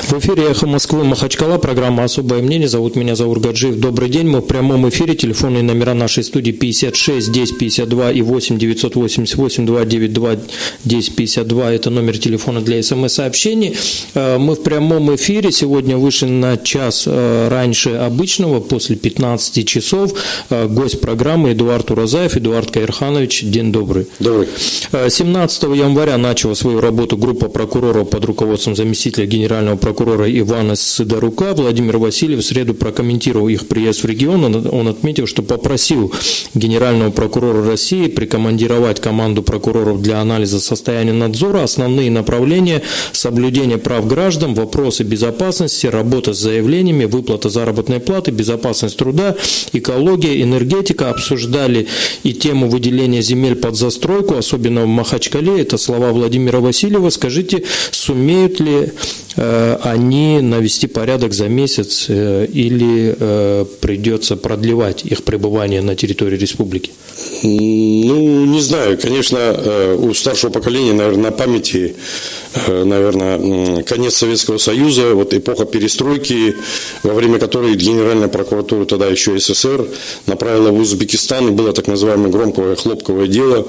В эфире «Эхо Москвы» Махачкала, программа «Особое мнение». Зовут меня Заур Гаджиев. Добрый день. Мы в прямом эфире. Телефонные номера нашей студии 56 10 52 и 8 988 292 10 52. Это номер телефона для смс-сообщений. Э, мы в прямом эфире. Сегодня вышли на час э, раньше обычного, после 15 часов. Э, гость программы Эдуард Уразаев. Эдуард Каирханович, день добрый. Добрый. 17 января начала свою работу группа прокуроров под руководством заместителя генерального прокурора Ивана Сидорука. Владимир Васильев в среду прокомментировал их приезд в регион. Он отметил, что попросил генерального прокурора России прикомандировать команду прокуроров для анализа состояния надзора, основные направления – соблюдение прав граждан, вопросы безопасности, работа с заявлениями, выплата заработной платы, безопасность труда, экология, энергетика. Обсуждали и тему выделения земель под застройку, особенно в Махачкале. Это слова Владимира Васильева. Скажите, сумеют ли Э, они навести порядок за месяц э, или э, придется продлевать их пребывание на территории республики? Ну, не знаю. Конечно, у старшего поколения, наверное, на памяти Э, наверное, конец Советского Союза, вот эпоха перестройки, во время которой Генеральная прокуратура тогда еще СССР направила в Узбекистан, и было так называемое громкое хлопковое дело.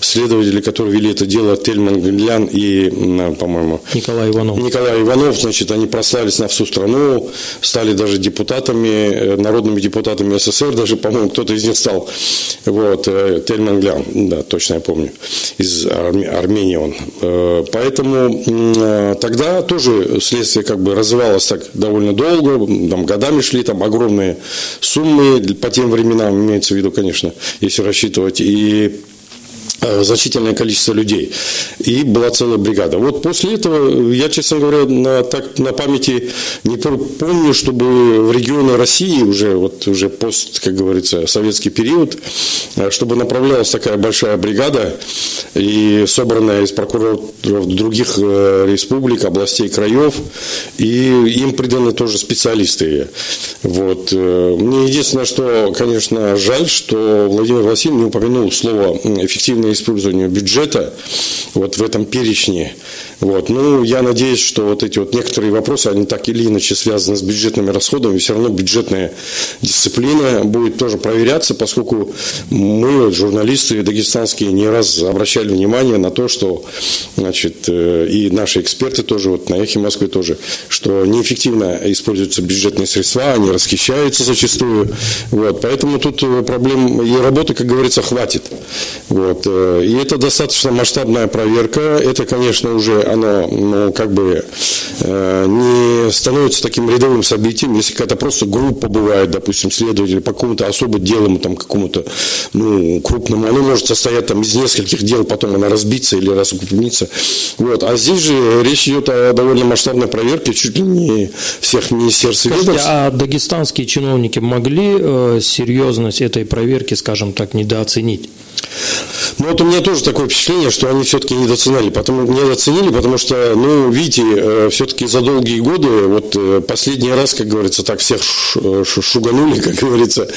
Следователи, которые вели это дело, Тельман Глян и, по-моему, Николай Иванов. Николай Иванов, значит, они прославились на всю страну, стали даже депутатами, э, народными депутатами СССР, даже, по-моему, кто-то из них стал. Вот, э, Тельман Глян, да, точно я помню, из Армении он. Поэтому Э, тогда тоже следствие как бы развивалось так довольно долго, там годами шли, там огромные суммы по тем временам, имеется в виду, конечно, если рассчитывать. И значительное количество людей. И была целая бригада. Вот после этого, я, честно говоря, на, так, на памяти не помню, чтобы в регионы России уже, вот уже пост, как говорится, советский период, э, чтобы направлялась такая большая бригада и собранная из прокуроров других э, республик, областей, краев, и им приданы тоже специалисты. Вот. Мне единственное, что, конечно, жаль, что Владимир Васильевич не упомянул слово эффективное использованию бюджета вот в этом перечне вот. Ну, я надеюсь, что вот эти вот некоторые вопросы, они так или иначе связаны с бюджетными расходами, все равно бюджетная дисциплина будет тоже проверяться, поскольку мы, журналисты дагестанские, не раз обращали внимание на то, что, значит, э, и наши эксперты тоже, вот на Эхе Москвы тоже, что неэффективно используются бюджетные средства, они расхищаются зачастую, вот, поэтому тут э, проблем и работы, как говорится, хватит, вот, э, и это достаточно масштабная проверка, это, конечно, уже оно ну, как бы э, не становится таким рядовым событием, если какая-то просто группа бывает, допустим, следователи по какому-то особо делу, там, какому-то ну, крупному, оно может состоять там, из нескольких дел, потом она разбиться или раскупниться. Вот. А здесь же речь идет о довольно масштабной проверке, чуть ли не всех министерств Скажите, а дагестанские чиновники могли э, серьезность этой проверки, скажем так, недооценить? Ну вот у меня тоже такое впечатление, что они все-таки недооценили, потому, недооценили, потому что, ну, видите, э, все-таки за долгие годы, вот э, последний раз, как говорится, так всех э, шуганули, как говорится,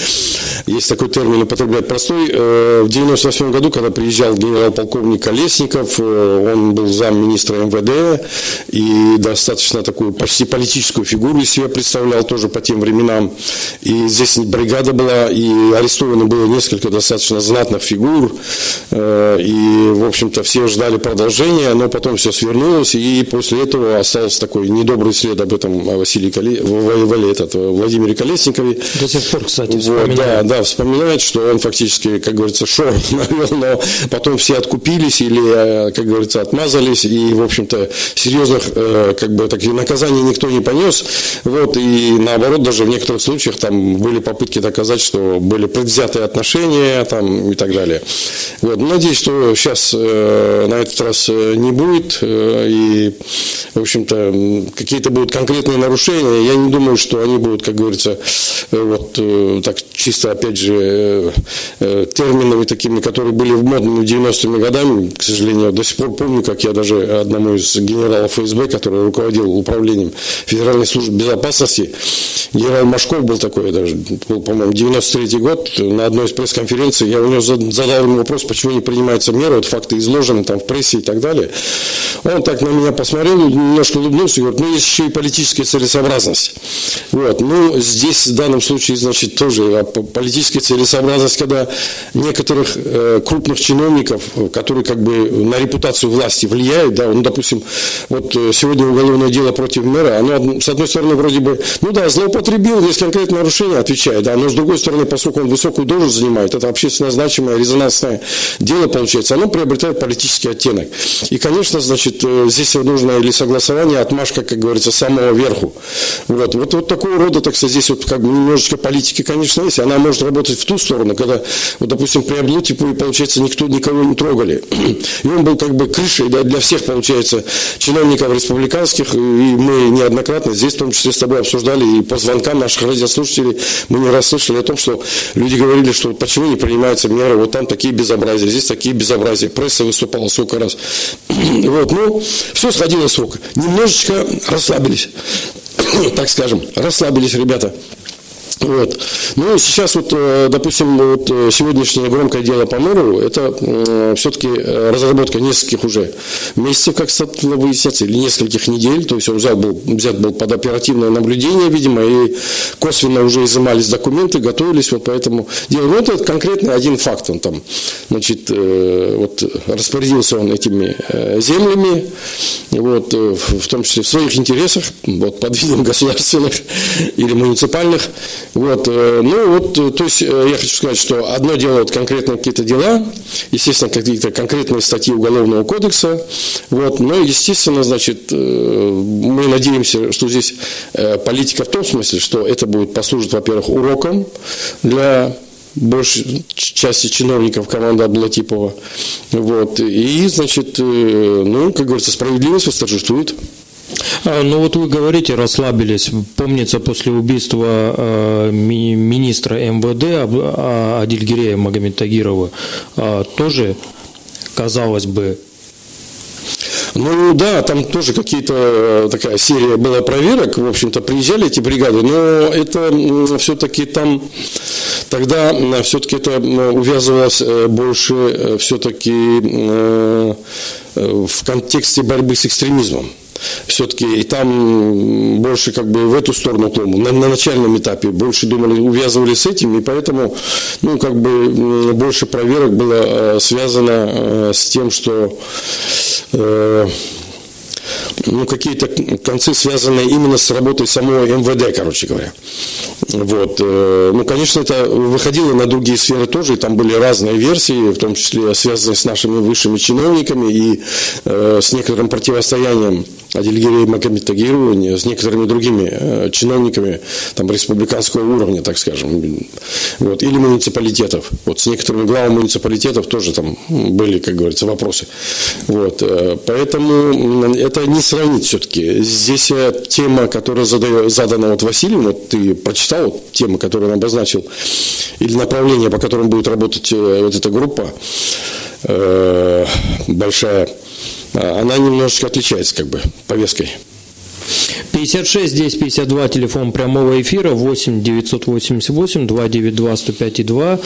есть такой термин употреблять простой. В 98 году, когда приезжал генерал-полковник Колесников, он был замминистра МВД и достаточно такую почти политическую фигуру из себя представлял тоже по тем временам. И здесь бригада была, и арестовано было несколько достаточно знатных фигур, Э, и, в общем-то, все ждали продолжения, но потом все свернулось, и после этого остался такой недобрый след об этом Василии Коле... этот, Владимире Колесникове. До сих пор, кстати, вот, Да, да, вспоминает, что он фактически, как говорится, шоу навел, но потом все откупились или, э, как говорится, отмазались, и, в общем-то, серьезных, э, как бы, таких наказаний никто не понес. Вот, и наоборот, даже в некоторых случаях там были попытки доказать, что были предвзятые отношения там, и так далее. Вот. Надеюсь, что сейчас э, на этот раз э, не будет. Э, и, в общем-то, какие-то будут конкретные нарушения. Я не думаю, что они будут, как говорится, вот так чисто, опять же, терминами такими, которые были в модными 90-ми годами. К сожалению, до сих пор помню, как я даже одному из генералов ФСБ, который руководил управлением Федеральной службы безопасности, генерал Машков был такой, даже, был, по-моему, 93 год, на одной из пресс-конференций, я у него задал ему вопрос, почему не принимаются меры, вот факты изложены там в прессе и так далее. Он так на меня посмотрел, немножко улыбнулся и говорит, ну, есть еще и политическая целесообразность. Вот, ну, здесь в данном случае, значит, тоже политическая целесообразность, когда некоторых э, крупных чиновников, которые как бы на репутацию власти влияют, да, ну, допустим, вот э, сегодня уголовное дело против мэра, оно, с одной стороны, вроде бы, ну да, злоупотребил, есть конкретное нарушение, отвечает, да, но с другой стороны, поскольку он высокую должность занимает, это общественно значимое, резонансное дело получается, оно приобретает политический оттенок. И, конечно, значит, э, здесь нужно или согласование, отмашка, как говорится, самого верху. Вот, вот, вот такого рода, так сказать, здесь вот как бы немножечко политики, конечно, есть, она может работать в ту сторону, когда, вот, допустим, при Облутипове, получается, никто никого не трогали. И он был как бы крышей да, для всех, получается, чиновников республиканских, и мы неоднократно здесь, в том числе с тобой, обсуждали, и по звонкам наших радиослушателей мы не раз слышали о том, что люди говорили, что почему не принимаются меры, вот там такие безобразия, здесь такие безобразия. Пресса выступала сколько раз. Вот, ну, все сходило с рук. Немножечко расслабились, так скажем, расслабились ребята. Вот. Ну, сейчас вот, э, допустим, вот э, сегодняшнее громкое дело по мэру, это э, все-таки разработка нескольких уже месяцев, как стало выясняться, или нескольких недель, то есть он взят был, взят был под оперативное наблюдение, видимо, и косвенно уже изымались документы, готовились вот по этому делу. Ну, это конкретно один факт, он там, значит, вот распорядился он этими землями, вот, в том числе в своих интересах, вот, под видом государственных или муниципальных, вот, э, ну вот, э, то есть э, я хочу сказать, что одно дело вот конкретно какие-то дела, естественно, какие-то конкретные статьи Уголовного кодекса, вот, но, естественно, значит, мы надеемся, что здесь политика в том смысле, что это будет послужить, во-первых, уроком для большей части чиновников команды Аблатипова. Вот. И, значит, ну, как говорится, справедливость восторжествует. А, ну вот вы говорите, расслабились. Помнится, после убийства э, министра МВД а, Адильгирея Магомед Тагирова а, тоже, казалось бы, ну да, там тоже какие-то э, такая серия была проверок, в общем-то, приезжали эти бригады, но это все-таки там тогда все-таки это увязывалось э, больше все-таки в контексте борьбы с экстремизмом все-таки и там больше как бы в эту сторону клону, на, на начальном этапе больше думали, увязывали с этим, и поэтому, ну, как бы больше проверок было э, связано э, с тем, что э, ну, какие-то концы, связанные именно с работой самого МВД, короче говоря. Вот. Э, ну, конечно, это выходило на другие сферы тоже, и там были разные версии, в том числе связанные с нашими высшими чиновниками и э, с некоторым противостоянием Адильгире Магомедтагиру с некоторыми другими э, чиновниками там, республиканского уровня, так скажем, вот, или муниципалитетов. Вот с некоторыми главами муниципалитетов тоже там были, как говорится, вопросы. Вот, э, поэтому это не сравнить все-таки. Здесь э, тема, которая задаю, задана вот Василию, вот ты прочитал вот, тему, которую он обозначил, или направление, по которому будет работать вот эта группа большая, она немножечко отличается как бы повесткой. 56 10 52, телефон прямого эфира, 8 988 292 105 2,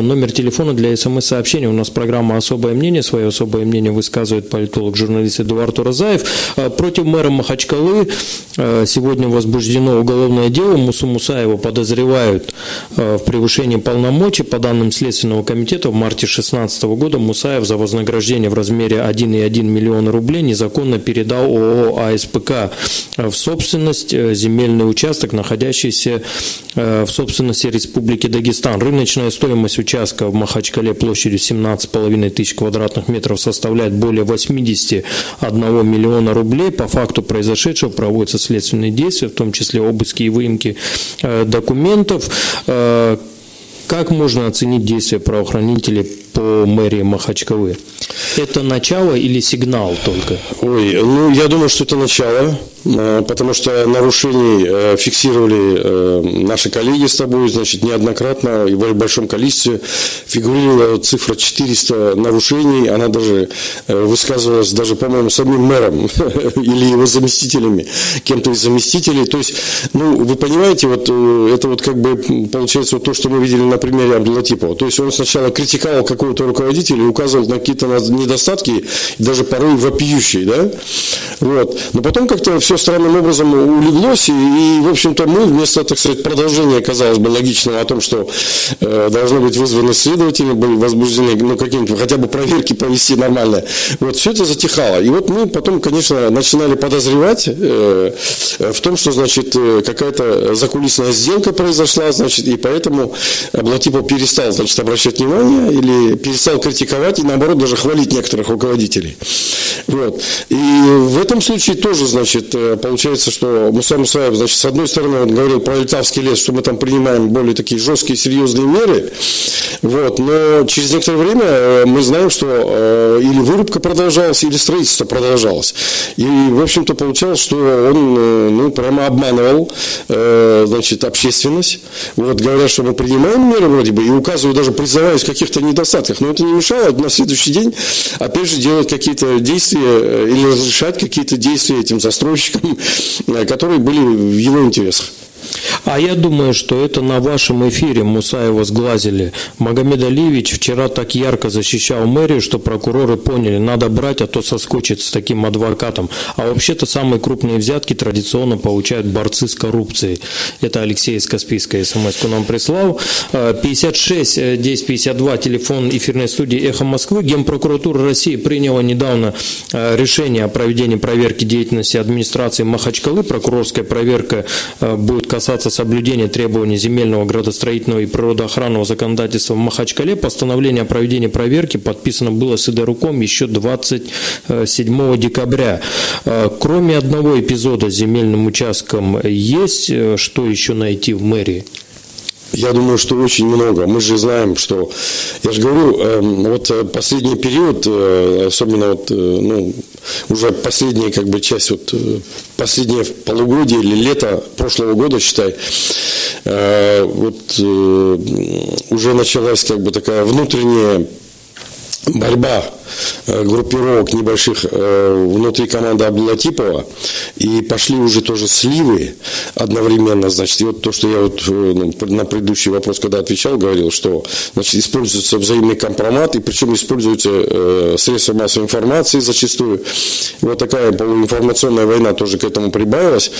номер телефона для смс-сообщения. У нас программа «Особое мнение». Свое особое мнение высказывает политолог-журналист Эдуард Уразаев. А, против мэра Махачкалы а, сегодня возбуждено уголовное дело. Мусу Мусаева подозревают а, в превышении полномочий. По данным Следственного комитета, в марте 2016 года Мусаев за вознаграждение в размере 1,1 миллиона рублей незаконно передал ООО «АСПК» в собственность э, земельный участок, находящийся э, в собственности Республики Дагестан. Рыночная стоимость участка в Махачкале площадью 17,5 тысяч квадратных метров составляет более 81 миллиона рублей. По факту произошедшего проводятся следственные действия, в том числе обыски и выемки э, документов. Как можно оценить действия правоохранителей по мэрии Махачкалы? Это начало или сигнал только? Ой, ну я думаю, что это начало. Э, потому что нарушений э, фиксировали э, наши коллеги с тобой, значит, неоднократно и в большом количестве фигурировала цифра 400 нарушений, она даже высказывалась даже, по-моему, самим мэром или его заместителями, кем-то из заместителей. То есть, ну, вы понимаете, вот это вот как бы получается вот то, что мы видели на примере Абдулатипова. То есть он сначала критиковал какое какого-то руководителя и указывал на какие-то недостатки, даже порой вопиющие, да, вот. Но потом как-то все странным образом улеглось, и, в общем-то, мы вместо, так сказать, продолжения, казалось бы, логичного о том, что э, должны быть вызваны следователи, были возбуждены, ну, какие-нибудь, хотя бы проверки провести нормально, вот, все это затихало. И вот мы потом, конечно, начинали подозревать э, в том, что, значит, э, какая-то закулисная сделка произошла, значит, и поэтому Блатипов перестал, значит, обращать внимание или перестал критиковать и наоборот даже хвалить некоторых руководителей. Вот. И в этом случае тоже, значит, э, получается, что Муса Мусаев, значит, с одной стороны, он говорил про Литавский лес, что мы там принимаем более такие жесткие, серьезные меры, вот, но через некоторое время э, мы знаем, что э, или вырубка продолжалась, или строительство продолжалось. И, в общем-то, получалось, что он, ну, прямо обманывал, значит, общественность. Вот, говоря, что мы принимаем меры вроде бы, и указывают даже, призываясь каких-то недостатков, 30-х, но это не мешало на следующий день опять же делать какие-то действия э, или разрешать какие-то действия этим застройщикам, э, которые были в его интересах. А я думаю, что это на вашем эфире Мусаева сглазили. Магомед Алиевич вчера так ярко защищал мэрию, что прокуроры поняли, надо брать, а то соскучит с таким адвокатом. А вообще-то самые крупные взятки традиционно получают борцы с коррупцией. Это Алексей из Каспийской смс нам прислал. 56 10 52, телефон эфирной студии «Эхо Москвы». Генпрокуратура России приняла недавно э, решение о проведении проверки деятельности администрации Махачкалы. Прокурорская проверка э, будет касаться соблюдения требований земельного, градостроительного и природоохранного законодательства в Махачкале. Постановление о проведении проверки подписано было Сидоруком еще 27 декабря. Э, кроме одного эпизода с земельным участком, есть э, что еще найти в мэрии? Я думаю, что очень много. Мы же знаем, что, я же говорю, эм, вот э, последний период, э, особенно вот, э, ну, уже последняя как бы часть, вот последнее полугодие или лето прошлого года, считай, вот уже началась как бы такая внутренняя борьба Э, группировок небольших э, внутри команды Абдулатипова, и пошли уже тоже сливы одновременно, значит, и вот то, что я вот э, ну, на предыдущий вопрос, когда отвечал, говорил, что, значит, используется взаимный компромат, и причем используются средства массовой информации зачастую. Вот такая полуинформационная война тоже к этому прибавилась,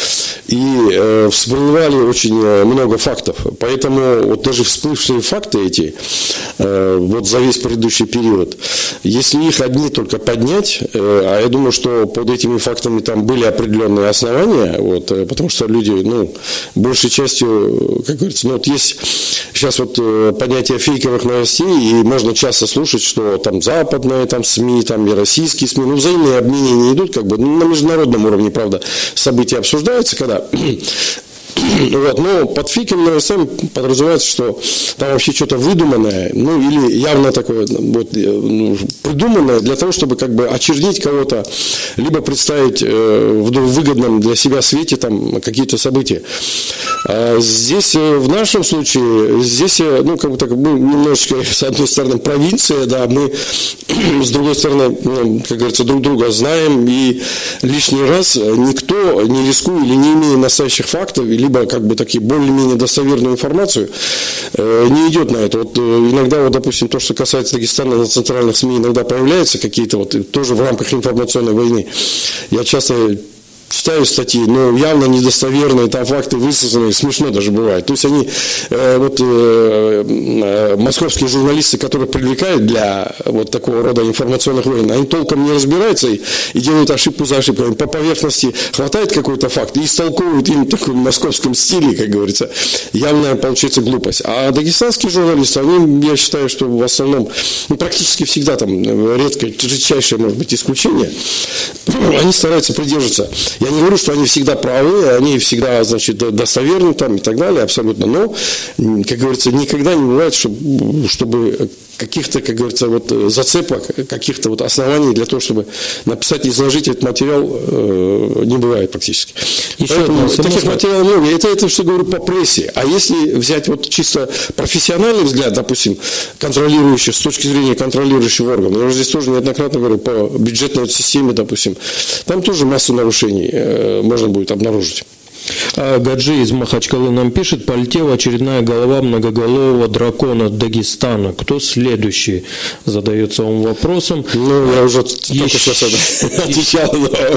и всплывали очень много фактов, поэтому вот даже всплывшие факты эти, вот за весь предыдущий период, если их одни только поднять, э, а я думаю, что под этими фактами там были определенные основания, вот, э, потому что люди, ну, большей частью, как говорится, ну, вот есть сейчас вот э, понятие фейковых новостей, и можно часто слушать, что там западные там СМИ, там и российские СМИ, ну, взаимные обменения идут, как бы, ну, на международном уровне, правда, события обсуждаются, когда Вот, но под фиком новостями подразумевается, что там вообще что-то выдуманное, ну или явно такое вот, э, ну, придуманное для того, чтобы как бы очернить кого-то, либо представить э, в выгодном для себя свете там какие-то события. А здесь э, в нашем случае, здесь, э, ну как бы так, мы немножечко, с одной стороны, провинция, да, мы с другой стороны, ну, как говорится, друг друга знаем, и лишний раз никто не рискуя или не имея настоящих фактов, либо как бы такие более-менее достоверную информацию, э, не идет на это. Вот э, иногда, вот, допустим, то, что касается Дагестана на центральных СМИ, иногда появляются какие-то вот тоже в рамках информационной войны. Я часто читаю статьи, но явно недостоверные, там факты высосанные, смешно даже бывает. То есть они, э, вот э, э, московские журналисты, которых привлекают для вот такого рода информационных войн, они толком не разбираются и, и делают ошибку за ошибкой. По поверхности хватает какой-то факт и истолковывают им в таком московском стиле, как говорится, явная получается глупость. А дагестанские журналисты, они, я считаю, что в основном, ну, практически всегда там редкое, редчайшее, может быть, исключение, они стараются придерживаться я не говорю, что они всегда правы, они всегда, значит, достоверны там и так далее, абсолютно. Но, как говорится, никогда не бывает, чтобы, чтобы каких-то, как говорится, вот зацепок, каких-то вот оснований для того, чтобы написать, изложить этот материал, э, не бывает практически. Еще Поэтому таких материалов много. Это, это что говорю по прессе. А если взять вот чисто профессиональный взгляд, допустим, контролирующий, с точки зрения контролирующего органа, я уже здесь тоже неоднократно говорю по бюджетной системе, допустим, там тоже массу нарушений э, можно будет обнаружить. А Гаджи из Махачкалы нам пишет, полетела очередная голова многоголового дракона Дагестана. Кто следующий? Задается он вопросом. Ну, я уже только сейчас отвечал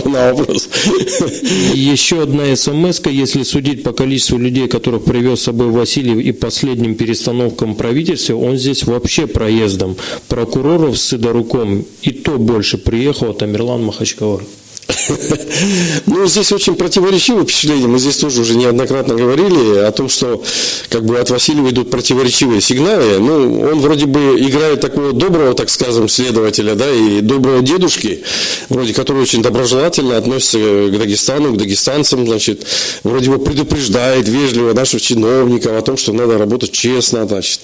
на вопрос. Еще одна смс если судить по количеству людей, которых привез с собой Васильев и последним перестановкам правительства, он здесь вообще проездом. Прокуроров с Сидоруком и то больше приехал, Тамерлан Махачкала. Ну, здесь очень противоречивое впечатление. Мы здесь тоже уже неоднократно говорили о том, что как бы от Васильева идут противоречивые сигналы. Ну, он вроде бы играет такого доброго, так скажем, следователя, да, и доброго дедушки, вроде который очень доброжелательно относится к Дагестану, к дагестанцам, значит, вроде бы предупреждает вежливо наших чиновников о том, что надо работать честно, значит,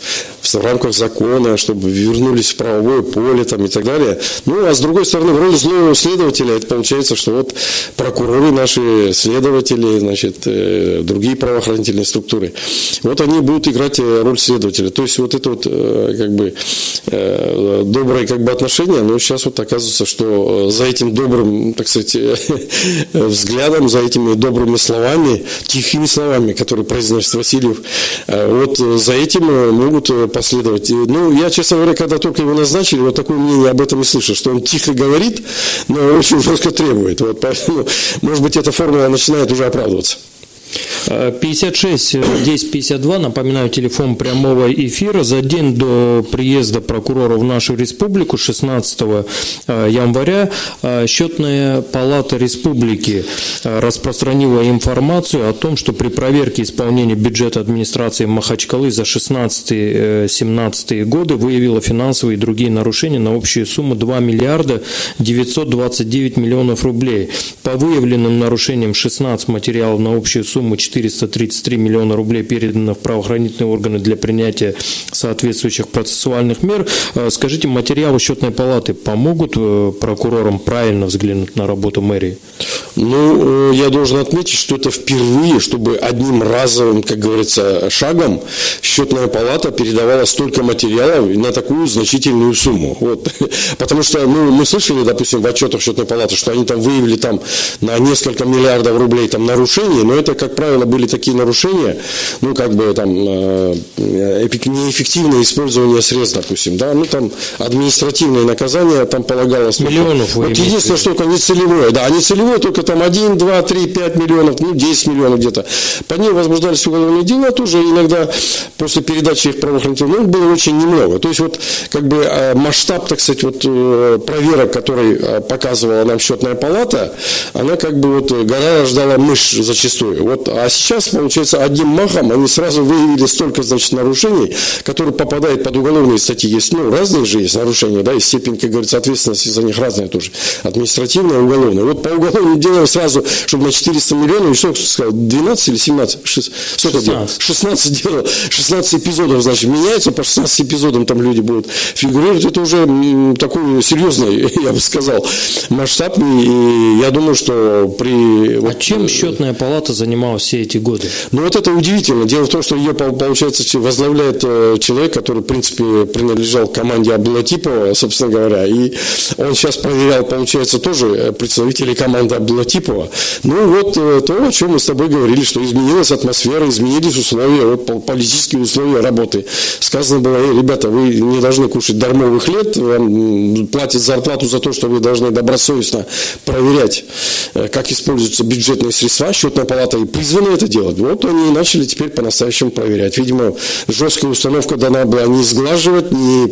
в рамках закона, чтобы вернулись в правовое поле там, и так далее. Ну, а с другой стороны, в роли злого следователя это получается, что вот прокуроры наши, следователи, значит, э, другие правоохранительные структуры, вот они будут играть э, роль следователя. То есть вот это вот э, как бы доброе как бы отношение, но сейчас вот оказывается, что за этим добрым, так сказать, взглядом, за этими добрыми словами, тихими словами, которые произносит Васильев, вот за этим могут последовать. Ну, я, честно говоря, когда только его назначили, вот такое мнение об этом и слышал, что он тихо говорит, но очень жестко требует. Вот поэтому, может быть, эта формула начинает уже оправдываться. 56 10 52, напоминаю, телефон прямого эфира. За день до приезда прокурора в нашу республику, 16 э, января, э, счетная палата республики э, распространила информацию о том, что при проверке исполнения бюджета администрации Махачкалы за 16-17 годы выявила финансовые и другие нарушения на общую сумму 2 миллиарда 929 миллионов рублей. По выявленным нарушениям 16 материалов на общую сумму 433 миллиона рублей передано в правоохранительные органы для принятия соответствующих процессуальных мер. Э, скажите, материалы счетной палаты помогут э, прокурорам правильно взглянуть на работу мэрии? Ну, э, я должен отметить, что это впервые, чтобы одним разовым, как говорится, шагом счетная палата передавала столько материалов на такую значительную сумму. Вот. Потому что ну, мы слышали, допустим, в отчетах счетной палаты, что они там выявили там, на несколько миллиардов рублей там, нарушений, но это, как правило, были такие нарушения, ну, как бы там э, неэффективное использование средств, допустим, да, ну, там административное наказание там полагалось. Миллионов. Вот единственное, что только не целевое, да, не целевое, только там 1, 2, 3, 5 миллионов, ну, 10 миллионов где-то. По ней возбуждались уголовные дела тоже иногда после передачи их правоохранительных, ну, было очень немного. То есть вот как бы э, масштаб, так сказать, вот э, проверок, который показывала нам счетная палата, она как бы вот гора рождала мышь зачастую. Вот а сейчас, получается, одним махом они сразу выявили столько, значит, нарушений, которые попадают под уголовные статьи. Есть, ну, разные же есть нарушения, да, и степень, как говорится, ответственности за них разная тоже. Административная, уголовная. Вот по уголовным делам сразу, чтобы на 400 миллионов, что сказал, 12 или 17? 6, 16. 16 делал, 16 эпизодов, значит, меняется, по 16 эпизодам там люди будут фигурировать. Это уже такой серьезный, я бы сказал, масштаб. И я думаю, что при... А вот, чем счетная палата занималась все эти годы? Ну вот это удивительно. Дело в том, что ее, получается, возглавляет э, человек, который, в принципе, принадлежал команде Абдулатипова, собственно говоря, и он сейчас проверял, получается, тоже э, представителей команды Абдулатипова. Ну вот э, то, о чем мы с тобой говорили, что изменилась атмосфера, изменились условия, вот политические условия работы. Сказано было, Эй, ребята, вы не должны кушать дармовых лет, вам платят зарплату за то, что вы должны добросовестно проверять, как используются бюджетные средства. Счетная палата и призвана это делать. Вот они и начали теперь по-настоящему проверять. Видимо, жесткая установка дана была не сглаживать, не,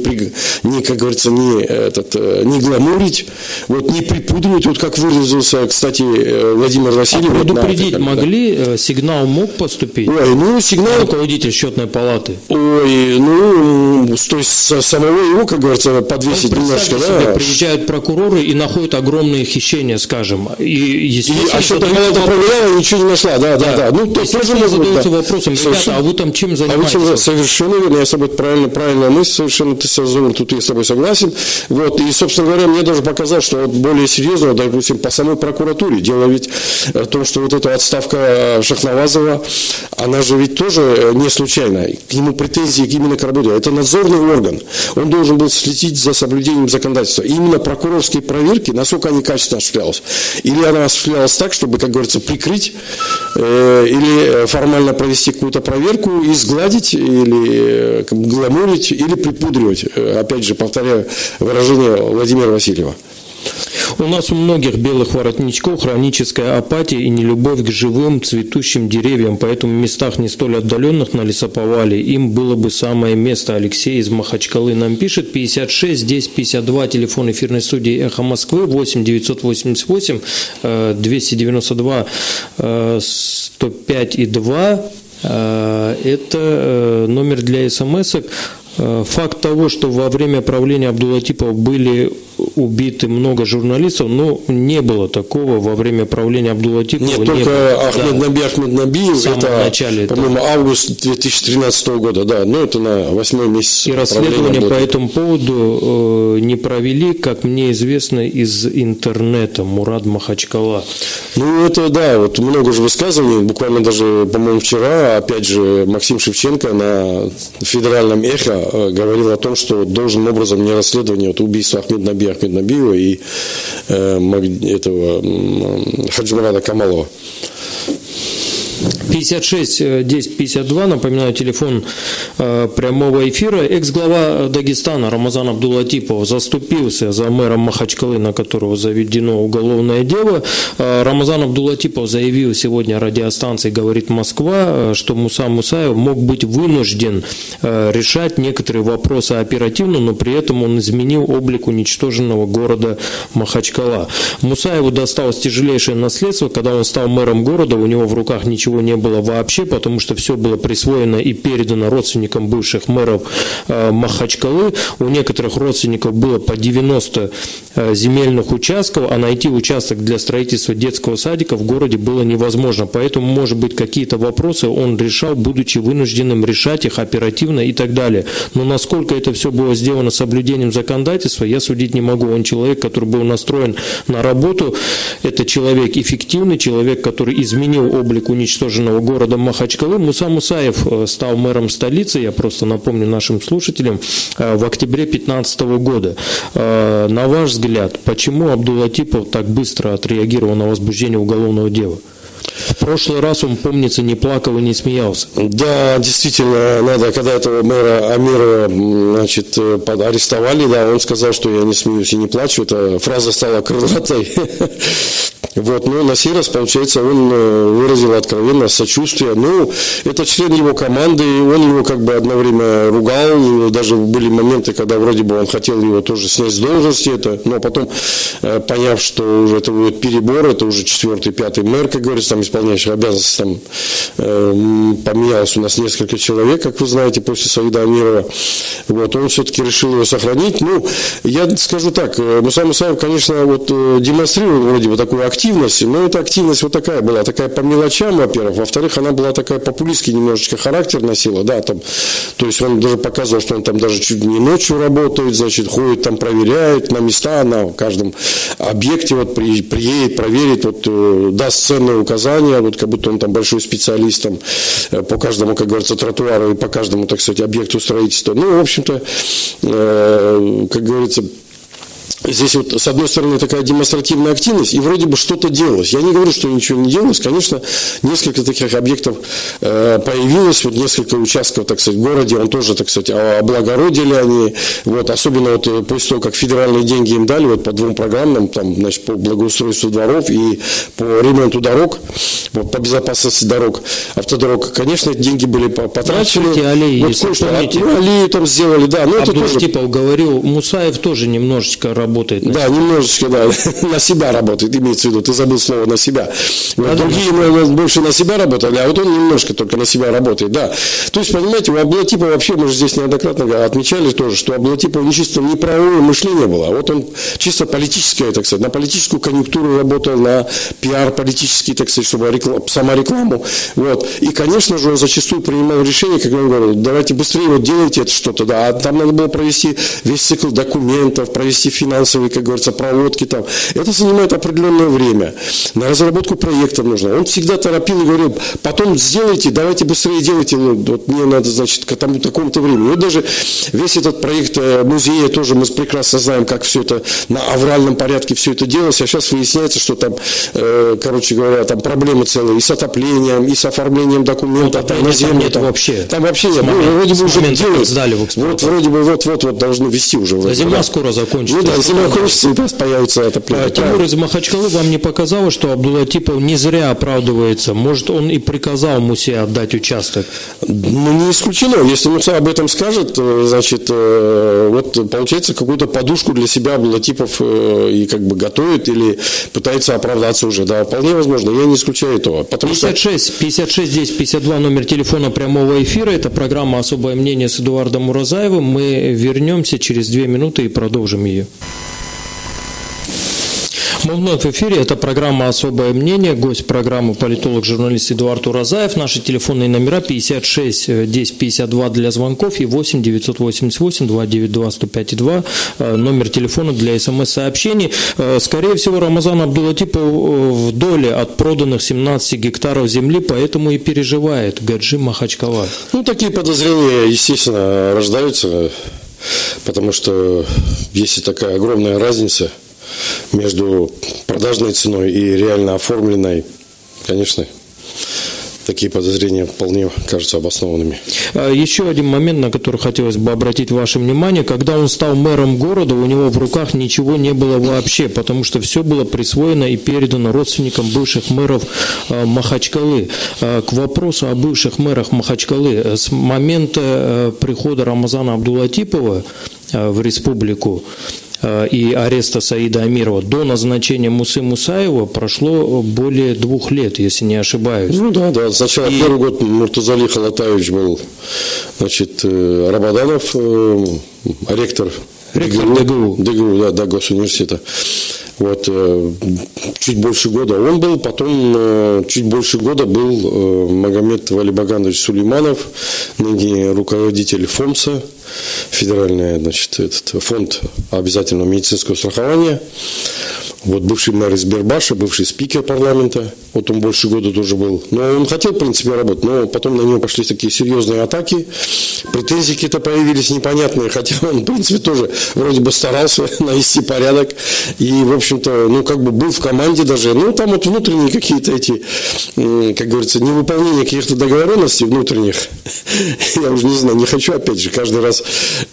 не как говорится, не, этот, э, не гламурить, вот, не припудривать, вот как выразился, кстати, э, Владимир Васильев. А предупредить на, могли? Да. Э, сигнал мог поступить? Ой, ну, сигнал... Руководитель счетной палаты. Ой, ну, то есть самого его, как говорится, подвесить ну, немножко, да? приезжают прокуроры и находят огромные хищения, скажем. И, естественно, и, а счетная палата проверяла, ничего не нашла, да, да, да. Ну, то есть тоже может задаются да. вопросом, ребята, а вы там чем занимаетесь? А вы чем, совершенно верно, я с тобой правильно, правильная мысль, совершенно ты созвонил, тут я с тобой согласен. Вот, и, собственно говоря, мне даже показалось, что вот более серьезно, допустим, по самой прокуратуре. Дело ведь в том, что вот эта отставка Шахнавазова, она же ведь тоже не случайная. К нему претензии именно к работе. Это надзорный орган. Он должен был следить за соблюдением законодательства. И именно прокурорские проверки, насколько они качественно осуществлялись. Или она осуществлялась так, чтобы, как говорится, прикрыть или формально провести какую-то проверку и сгладить, или гламурить, или припудривать. Опять же, повторяю выражение Владимира Васильева. У нас у многих белых воротничков хроническая апатия и нелюбовь к живым цветущим деревьям, поэтому в местах не столь отдаленных на лесоповале им было бы самое место. Алексей из Махачкалы нам пишет 56 10 52 телефон эфирной студии Эхо Москвы 8 988 292 105 и 2 э, это э, номер для смс -ок. Э, факт того, что во время правления Абдулатипов были убиты много журналистов, но не было такого во время правления Абдулатипова. Нет, только было. Ахмед да. Наби Ахмед Набиев, это, начале, по-моему, это... август 2013 года, да, но это на восьмой месяц. И расследование по этому поводу э, не провели, как мне известно, из интернета Мурад Махачкала. Ну, это, да, вот много же высказываний, буквально даже, по-моему, вчера, опять же, Максим Шевченко на федеральном эхо э, говорил о том, что должным образом не расследование вот убийства Ахмед Наби Ахмед Набиева и э, этого Хаджимарада Камалова. 56 10 52, напоминаю, телефон э, прямого эфира. Экс-глава Дагестана Рамазан Абдулатипов заступился за мэром Махачкалы, на которого заведено уголовное дело. Э, Рамазан Абдулатипов заявил сегодня радиостанции «Говорит Москва», э, что Муса Мусаев мог быть вынужден решать некоторые вопросы оперативно, но при этом он изменил облик уничтоженного города Махачкала. Мусаеву досталось тяжелейшее наследство, когда он стал мэром города, у него в руках ничего не было вообще, потому что все было присвоено и передано родственникам бывших мэров э, Махачкалы. У некоторых родственников было по 90 э, земельных участков, а найти участок для строительства детского садика в городе было невозможно. Поэтому, может быть, какие-то вопросы он решал, будучи вынужденным решать их оперативно и так далее. Но насколько это все было сделано соблюдением законодательства, я судить не могу. Он человек, который был настроен на работу, это человек эффективный, человек, который изменил облик уничтоженного города Махачкалы. Муса Мусаев э, стал мэром столицы, я просто напомню нашим слушателям, э, в октябре 2015 года. Э, на ваш взгляд, почему Абдулатипов так быстро отреагировал на возбуждение уголовного дела? В прошлый раз он, помнится, не плакал и не смеялся. Да, действительно, надо, когда этого мэра Амира, значит, арестовали, да, он сказал, что я не смеюсь и не плачу. Эта фраза стала крылатой. Вот, сей раз, получается, он э, выразил откровенно сочувствие. Ну, это член его команды, и он его как бы одно время ругал. Даже были моменты, когда вроде бы он хотел его тоже снять с должности, это, но потом, э, поняв, что уже это будет перебор, это уже четвертый, пятый мэр, как говорится, там исполняющий обязанности, там э, поменялось у нас несколько человек, как вы знаете, после Саида Амирова. Вот, он все-таки решил его сохранить. Ну, я скажу так, Муса Мусаев, конечно, вот демонстрирует вроде бы такую активность, активность, но эта активность вот такая была, такая по мелочам, во-первых, во-вторых, она была такая популистский немножечко характер носила, да, там, то есть он даже показывал, что он там даже чуть не ночью работает, значит, ходит там, проверяет на места, на каждом объекте, вот при, приедет, проверит, вот э, даст ценные указания, вот как будто он там большой специалист там э, по каждому, как говорится, тротуару и по каждому, так сказать, объекту строительства. Ну, в общем-то, э, как говорится, Здесь вот, с одной стороны, такая демонстративная активность, и вроде бы что-то делалось. Я не говорю, что ничего не делалось. Конечно, несколько таких объектов э, появилось, вот несколько участков, так сказать, в городе, он тоже, так сказать, облагородили они. Вот, особенно вот э, после того, как федеральные деньги им дали, вот по двум программам, там, значит, по благоустройству дворов и по ремонту дорог, вот, по безопасности дорог, автодорог, конечно, эти деньги были потрачены. Да, аллеи, вот кое-что, ну, аллеи там сделали, да. Но Абдул это тоже... Типа говорил, Мусаев тоже немножечко работал работает. На да, себя. немножечко, да, на себя работает, имеется в виду, ты забыл слово на себя. Вот, другие наверное, больше на себя работали, а вот он немножко только на себя работает, да. То есть, понимаете, у Аблатипа вообще, мы же здесь неоднократно отмечали тоже, что у Аблатипа не чисто не правовое мышление было, а вот он чисто политическое, так сказать, на политическую конъюнктуру работал, на пиар политический, так сказать, чтобы реклам, сама рекламу, вот. И, конечно же, он зачастую принимал решение, как он говорил, давайте быстрее вот делайте это что-то, да, а там надо было провести весь цикл документов, провести финансовые финансовые, как говорится, проводки там. Это занимает определенное время. На разработку проекта нужно. Он всегда торопил и говорил, потом сделайте, давайте быстрее делайте. Ну, вот мне надо, значит, к тому такому-то времени. Вот даже весь этот проект э, музея тоже мы прекрасно знаем, как все это на авральном порядке все это делалось. А сейчас выясняется, что там, э, короче говоря, там проблемы целые и с отоплением, и с оформлением документов, ну, там на землю. Там нет там, вообще. Там вообще нет. Момент, вроде бы уже делают. Сдали в вот вроде бы вот-вот-вот должны вести уже. Да, да. скоро закончится. Ну да, раз появится отопление. А, Тимур из Махачкалы вам не показалось, что Абдулатипов не зря оправдывается? Может, он и приказал Мусе отдать участок? Ну, не исключено. Если Муса об этом скажет, значит, э, вот получается какую-то подушку для себя Абдулатипов э, и как бы готовит или пытается оправдаться уже. Да, вполне возможно. Я не исключаю этого. Потому 56, что... 56 10 52 номер телефона прямого эфира. Это программа «Особое мнение» с Эдуардом Уразаевым. Мы вернемся через две минуты и продолжим ее. Мы вновь в эфире. Это программа «Особое мнение». Гость программы политолог-журналист Эдуард Уразаев. Наши телефонные номера 56 10 52 для звонков и 8 988 292 105 2. Номер телефона для смс-сообщений. Э, скорее всего, Рамазан Абдулатипов э, в доле от проданных 17 гектаров земли, поэтому и переживает Гаджи Махачкала. Ну, такие подозрения, естественно, рождаются, потому что есть такая огромная разница – между продажной ценой и реально оформленной, конечно, такие подозрения вполне кажутся обоснованными. А, еще один момент, на который хотелось бы обратить ваше внимание. Когда он стал мэром города, у него в руках ничего не было вообще, потому что все было присвоено и передано родственникам бывших мэров а, Махачкалы. А, к вопросу о бывших мэрах Махачкалы. С момента прихода Рамазана Абдулатипова в республику Э, и ареста Саида Амирова до назначения Мусы Мусаева прошло более двух лет, если не ошибаюсь. Ну да, да. Сначала и... первый год Муртазали Халатаевич был, значит, э, Рабаданов, э, ректор Ректор ДГУ. ДГУ, да, да, Госуниверситета. Вот, чуть больше года он был, потом чуть больше года был Магомед Валибаганович Сулейманов, ныне руководитель ФОМСа, федеральный значит, этот фонд обязательного медицинского страхования. Вот бывший мэр из бывший спикер парламента, вот он больше года тоже был. Но он хотел, в принципе, работать, но потом на него пошли такие серьезные атаки, претензии какие-то появились непонятные, хотя он, в принципе, тоже вроде бы старался навести порядок. И, в общем-то, ну, как бы был в команде даже. Ну, там вот внутренние какие-то эти, как говорится, невыполнение каких-то договоренностей внутренних. Я уже не знаю, не хочу, опять же, каждый раз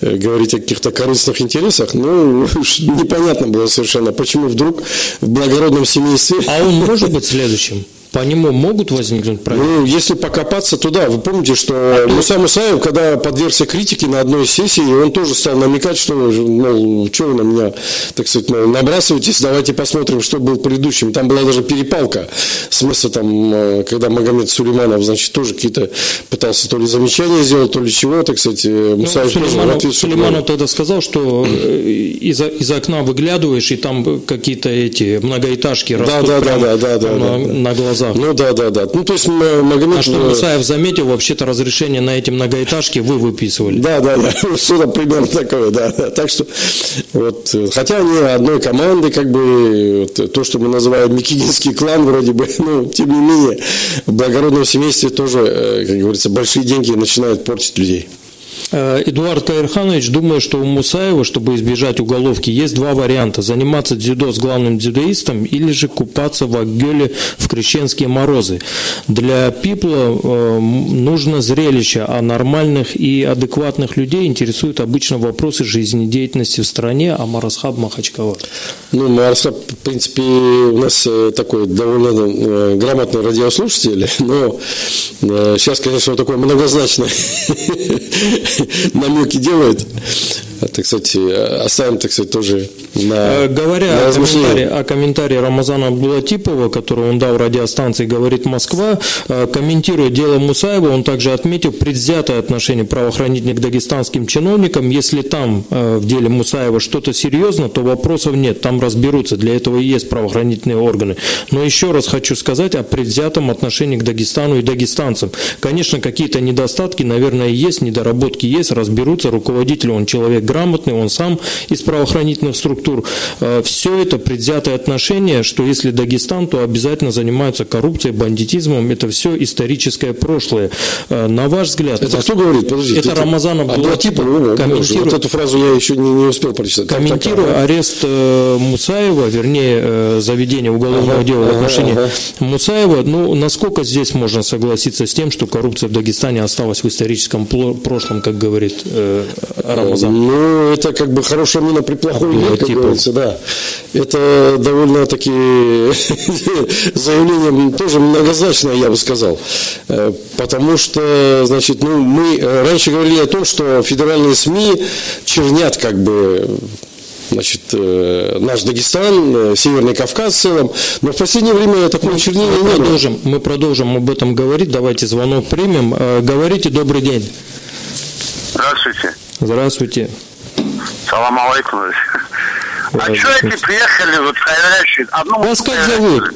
э, говорить о каких-то корыстных интересах. Ну, непонятно было совершенно, почему вдруг в благородном семействе... А он может быть следующим? По нему могут возникнуть проблемы? Ну, если покопаться туда, вы помните, что Муса Мусаев, когда подвергся критике на одной сессии, он тоже стал намекать, что, мол, что вы на меня, так сказать, мол, набрасываетесь, давайте посмотрим, что был предыдущим. Там была даже перепалка. Смысл там, э, когда Магомед Сулейманов, значит, тоже какие-то пытался то ли замечания сделать, то ли чего, так сказать, э, Мусаев ну, Сулейманов, тоже Сулейманов тогда сказал, что э, из, из окна выглядываешь, и там какие-то эти многоэтажки растут да, да, прямо да, да, да, на, да, на глазах глазах. Ну да, да, да. Ну то есть Магомед... А что Мусаев заметил, вообще-то разрешение на эти многоэтажки вы выписывали. Да, да, да. Что-то примерно такое, да. Так что вот, хотя они одной команды, как бы то, что мы называем Микигинский клан, вроде бы, ну, тем не менее, в благородном семействе тоже, э, как говорится, большие деньги начинают портить людей. Э, Эдуард Каирханович думает, что у Мусаева, чтобы избежать уголовки, есть два варианта. Заниматься дзюдо с главным дзюдоистом или же купаться в Аггеле в крещенские морозы. Для Пипла э, нужно зрелище, а нормальных и адекватных людей интересуют обычно вопросы жизнедеятельности в стране, а Марасхаб Махачкала. Ну, Марасхаб, в принципе, у нас э, такой довольно грамотный радиослушатель, но сейчас, конечно, он такой многозначный намеки делает. Так сказать, оставим, так сказать, тоже на, э, Говоря на о, комментарии, о комментарии Рамазана Абдулатипова, который он дал радиостанции «Говорит Москва», э, комментируя дело Мусаева, он также отметил предвзятое отношение правоохранительных к дагестанским чиновникам. Если там э, в деле Мусаева что-то серьезно, то вопросов нет, там разберутся, для этого и есть правоохранительные органы. Но еще раз хочу сказать о предвзятом отношении к Дагестану и дагестанцам. Конечно, какие-то недостатки, наверное, есть, недоработки есть, разберутся, руководитель, он человек грамотный, он сам из правоохранительных структур. Все это предвзятое отношение, что если Дагестан, то обязательно занимаются коррупцией, бандитизмом. Это все историческое прошлое. На ваш взгляд... Это кто говорит? Подождите. Это, это Рамазан Абдулатипов. Комментируя, вот эту фразу я еще не, не успел прочитать. Комментируя так, так, арест э, Мусаева, вернее, э, заведение уголовного ага, дела в отношении ага. Мусаева, ну, насколько здесь можно согласиться с тем, что коррупция в Дагестане осталась в историческом прошлом, как говорит э, Рамазан? Ну, это как бы хорошая мина при плохой вид, как говорится, да. Это довольно-таки заявление тоже многозначное, я бы сказал. Э, потому что, значит, ну, мы раньше говорили о том, что федеральные СМИ чернят как бы значит, э, наш Дагестан, э, Северный Кавказ в целом. Но в последнее время такого чернения мы продолжим, Мы продолжим об этом говорить. Давайте звонок примем. Э, говорите, добрый день. Здравствуйте. Здравствуйте. Салам алейкум. А что эти приехали, вот проверяющие? Одну Вас как зовут?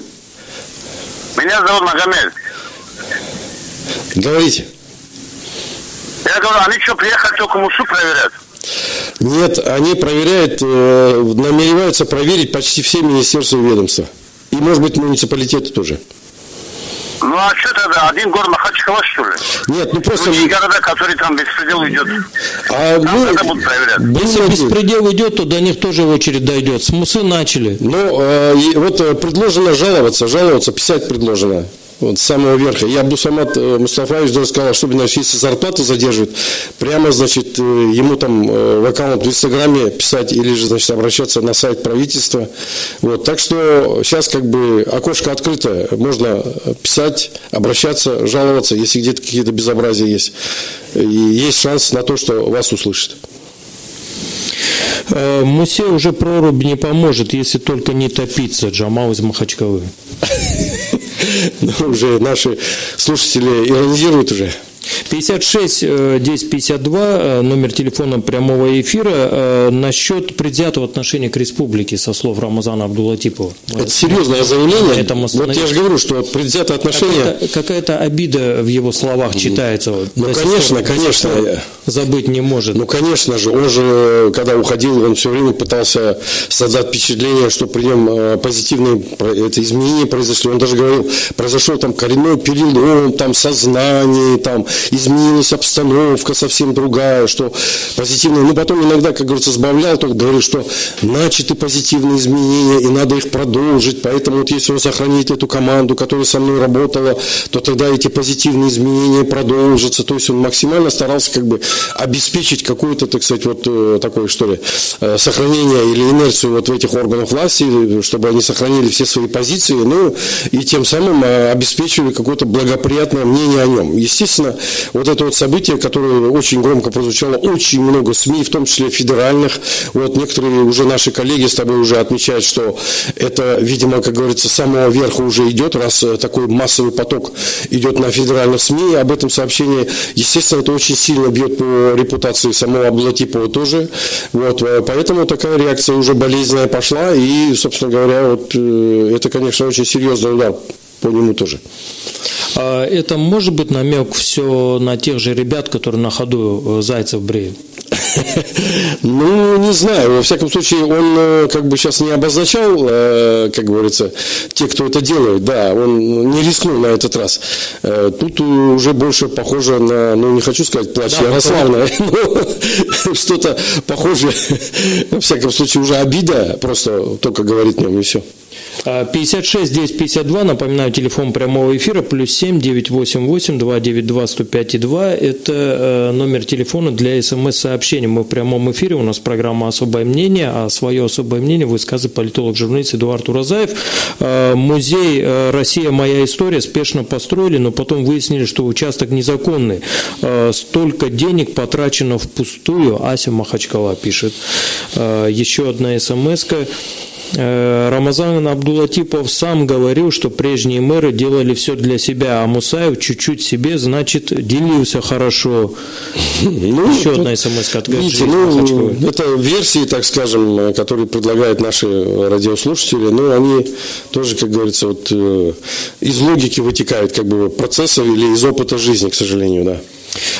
Меня зовут Магомед. Говорите. Я говорю, они что, приехали только мусу проверять? Нет, они проверяют, э, намереваются проверить почти все министерства и ведомства. И, может быть, муниципалитеты тоже. Ну а что тогда? Один город Махачкала, что ли? Нет, ну просто... Другие города, которые там беспредел идет. А там мы... будут проверять. Если беспредел идет, то до них тоже очередь дойдет. Смусы начали. Ну, э, вот предложено жаловаться, жаловаться, писать предложено вот, с самого верха. Я Абдусамат э, Мустафаевич даже сказал, чтобы, значит, если зарплату задерживают, прямо, значит, э, ему там э, в аккаунт в Инстаграме писать или же, значит, обращаться на сайт правительства. Вот, так что сейчас как бы окошко открыто, можно писать, обращаться, жаловаться, если где-то какие-то безобразия есть. И есть шанс на то, что вас услышат. Мусе уже прорубь не поможет, если только не топиться, Джамал из Махачкалы. Ну, уже наши слушатели иронизируют уже. 56 10 52, номер телефона прямого эфира. Э, насчет предвзятого отношения к республике, со слов Рамазана Абдулатипова. Это серьезное заявление. Это вот я же говорю, что предвзятое отношение... Какая-то, какая-то обида в его словах читается. Ну, конечно, конечно. Забыть не может. Ну, конечно же. Он же, когда уходил, он все время пытался создать впечатление, что при нем э, позитивные это изменения произошли. Он даже говорил, произошел там коренной перелом, там сознание, там изменилась обстановка совсем другая, что позитивные. Ну, потом иногда, как говорится, сбавлял, только говорил, что начаты позитивные изменения, и надо их продолжить. Поэтому вот если он сохранит эту команду, которая со мной работала, то тогда эти позитивные изменения продолжатся. То есть он максимально старался как бы обеспечить какое-то, так сказать, вот э, такое, что ли, э, сохранение или инерцию вот в этих органах власти, чтобы они сохранили все свои позиции, ну, и тем самым э, обеспечивали какое-то благоприятное мнение о нем. Естественно, вот это вот событие, которое очень громко прозвучало, очень много СМИ, в том числе федеральных. Вот некоторые уже наши коллеги с тобой уже отмечают, что это, видимо, как говорится, с самого верха уже идет, раз э, такой массовый поток идет на федеральных СМИ. Об этом сообщении, естественно, это очень сильно бьет по репутации самого Аблатипова тоже. Вот, э, поэтому такая реакция уже болезненная пошла. И, собственно говоря, вот э, это, конечно, очень серьезный удар по нему тоже. А это может быть намек все на тех же ребят, которые на ходу э, Зайцев бреют? Ну, не знаю. Во всяком случае, он э, как бы сейчас не обозначал, э, как говорится, те, кто это делает. Да, он не рискнул на этот раз. Тут уже больше похоже на, ну, не хочу сказать плач да, Ярославна, но что-то похожее. Во всяком случае, уже обида просто только говорит нем и все. 56 1052, напоминаю, телефон прямого эфира, плюс 7 988 292 105 2. Это э, номер телефона для смс-сообщений. Мы в прямом эфире, у нас программа «Особое мнение», а свое особое мнение высказывает политолог-журналист Эдуард Уразаев. Э, музей э, «Россия. Моя история» спешно построили, но потом выяснили, что участок незаконный. Столько денег потрачено впустую. Ася Махачкала пишет. Еще одна смс-ка. Э, Рамазан Абдулатипов сам говорил, что прежние мэры делали все для себя, а Мусаев чуть-чуть себе, значит, делился хорошо. Ну, Еще одна смс от видите, ну, Это версии, так скажем, которые предлагают наши радиослушатели, но они тоже, как говорится, вот э, из логики вытекают как бы процессов или из опыта жизни, к сожалению, да.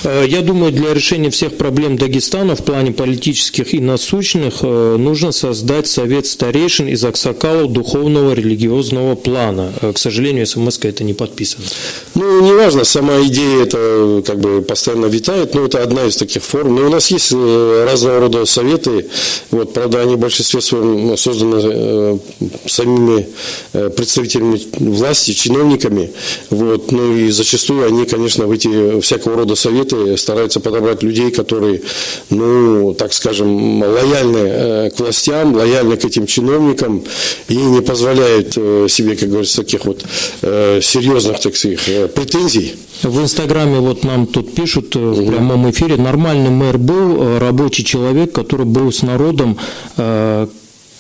Э, я думаю, для решения всех проблем Дагестана в плане политических и насущных э, нужно создать совет старейшин из аксакалов духовного религиозного плана. Э, к сожалению, смс это не подписано. Ну, неважно, сама идея это как бы постоянно витает, но это одна из таких форм. Но у нас есть разного рода советы, вот, правда, они в большинстве своем созданы самими представителями власти, чиновниками, вот, ну и зачастую они, конечно, в эти всякого рода советы стараются подобрать людей, которые, ну, так скажем, лояльны э, к властям, лояльны к этим чиновникам и не позволяют э, себе, как говорится, таких вот э, серьезных, так сказать, претензий. В Инстаграме вот нам тут пишут в прямом эфире, нормальный мэр был, рабочий человек, который был с народом,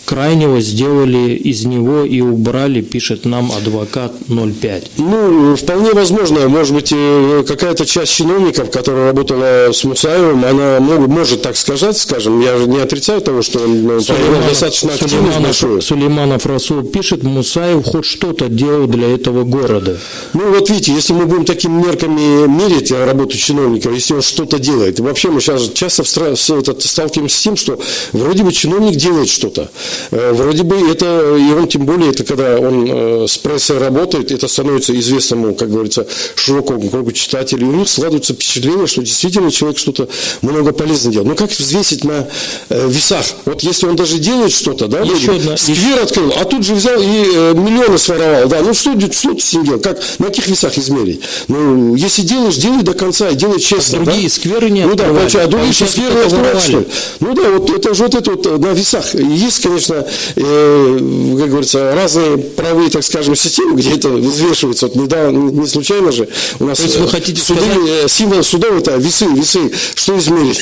крайнего сделали из него и убрали, пишет нам адвокат 05. Ну, вполне возможно, может быть, э, какая-то часть чиновников, которая работала с Мусаевым, она может так сказать, скажем, я не отрицаю того, что он ну, Сулейманов, достаточно активность большую. Сулейманов Расул пишет, Мусаев хоть что-то делал для этого города. Ну, вот видите, если мы будем такими мерками мерить работу чиновников, если он что-то делает, вообще мы сейчас часто сталкиваемся с тем, что вроде бы чиновник делает что-то, Э, вроде бы это, и он тем более, это когда он э, с прессой работает, это становится известному, как говорится, широкому кругу читателей, и у них складывается впечатление, что действительно человек что-то много полезно делает. Но как взвесить на э, весах? Вот если он даже делает что-то, да, еще одна, сквер открыл, а тут же взял и миллионы своровал, да, ну что, что ты с ним делал? Как, на каких весах измерить? Ну, если делаешь, делай до конца, делай честно. А другие да? скверы не Ну да, а другие скверы открывают, что ли? Ну да, вот это же вот это вот на весах. Есть, конечно, конечно, э, как говорится, разные правые, так скажем, системы, где это взвешивается. Вот недавно, не случайно же, у нас То есть вы хотите суды, сказать... Э, символ судов это весы, весы, что измерить,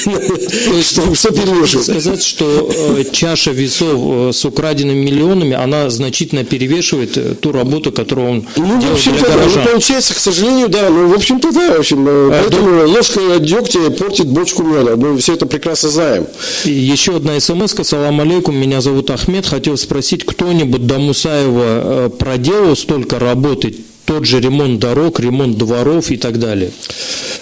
что, что перевешивать. сказать, что э, чаша весов с украденными миллионами, она значительно перевешивает ту работу, которую он ну, в общем-то, горожан. Ну, получается, к сожалению, да, ну, в общем-то, да, в общем, а, поэтому да. ложка дегтя портит бочку меда, мы все это прекрасно знаем. И еще одна смс-ка, салам алейкум, меня зовут Ахмед, хотел спросить, кто-нибудь до Мусаева э, проделал столько работы, тот же ремонт дорог, ремонт дворов и так далее?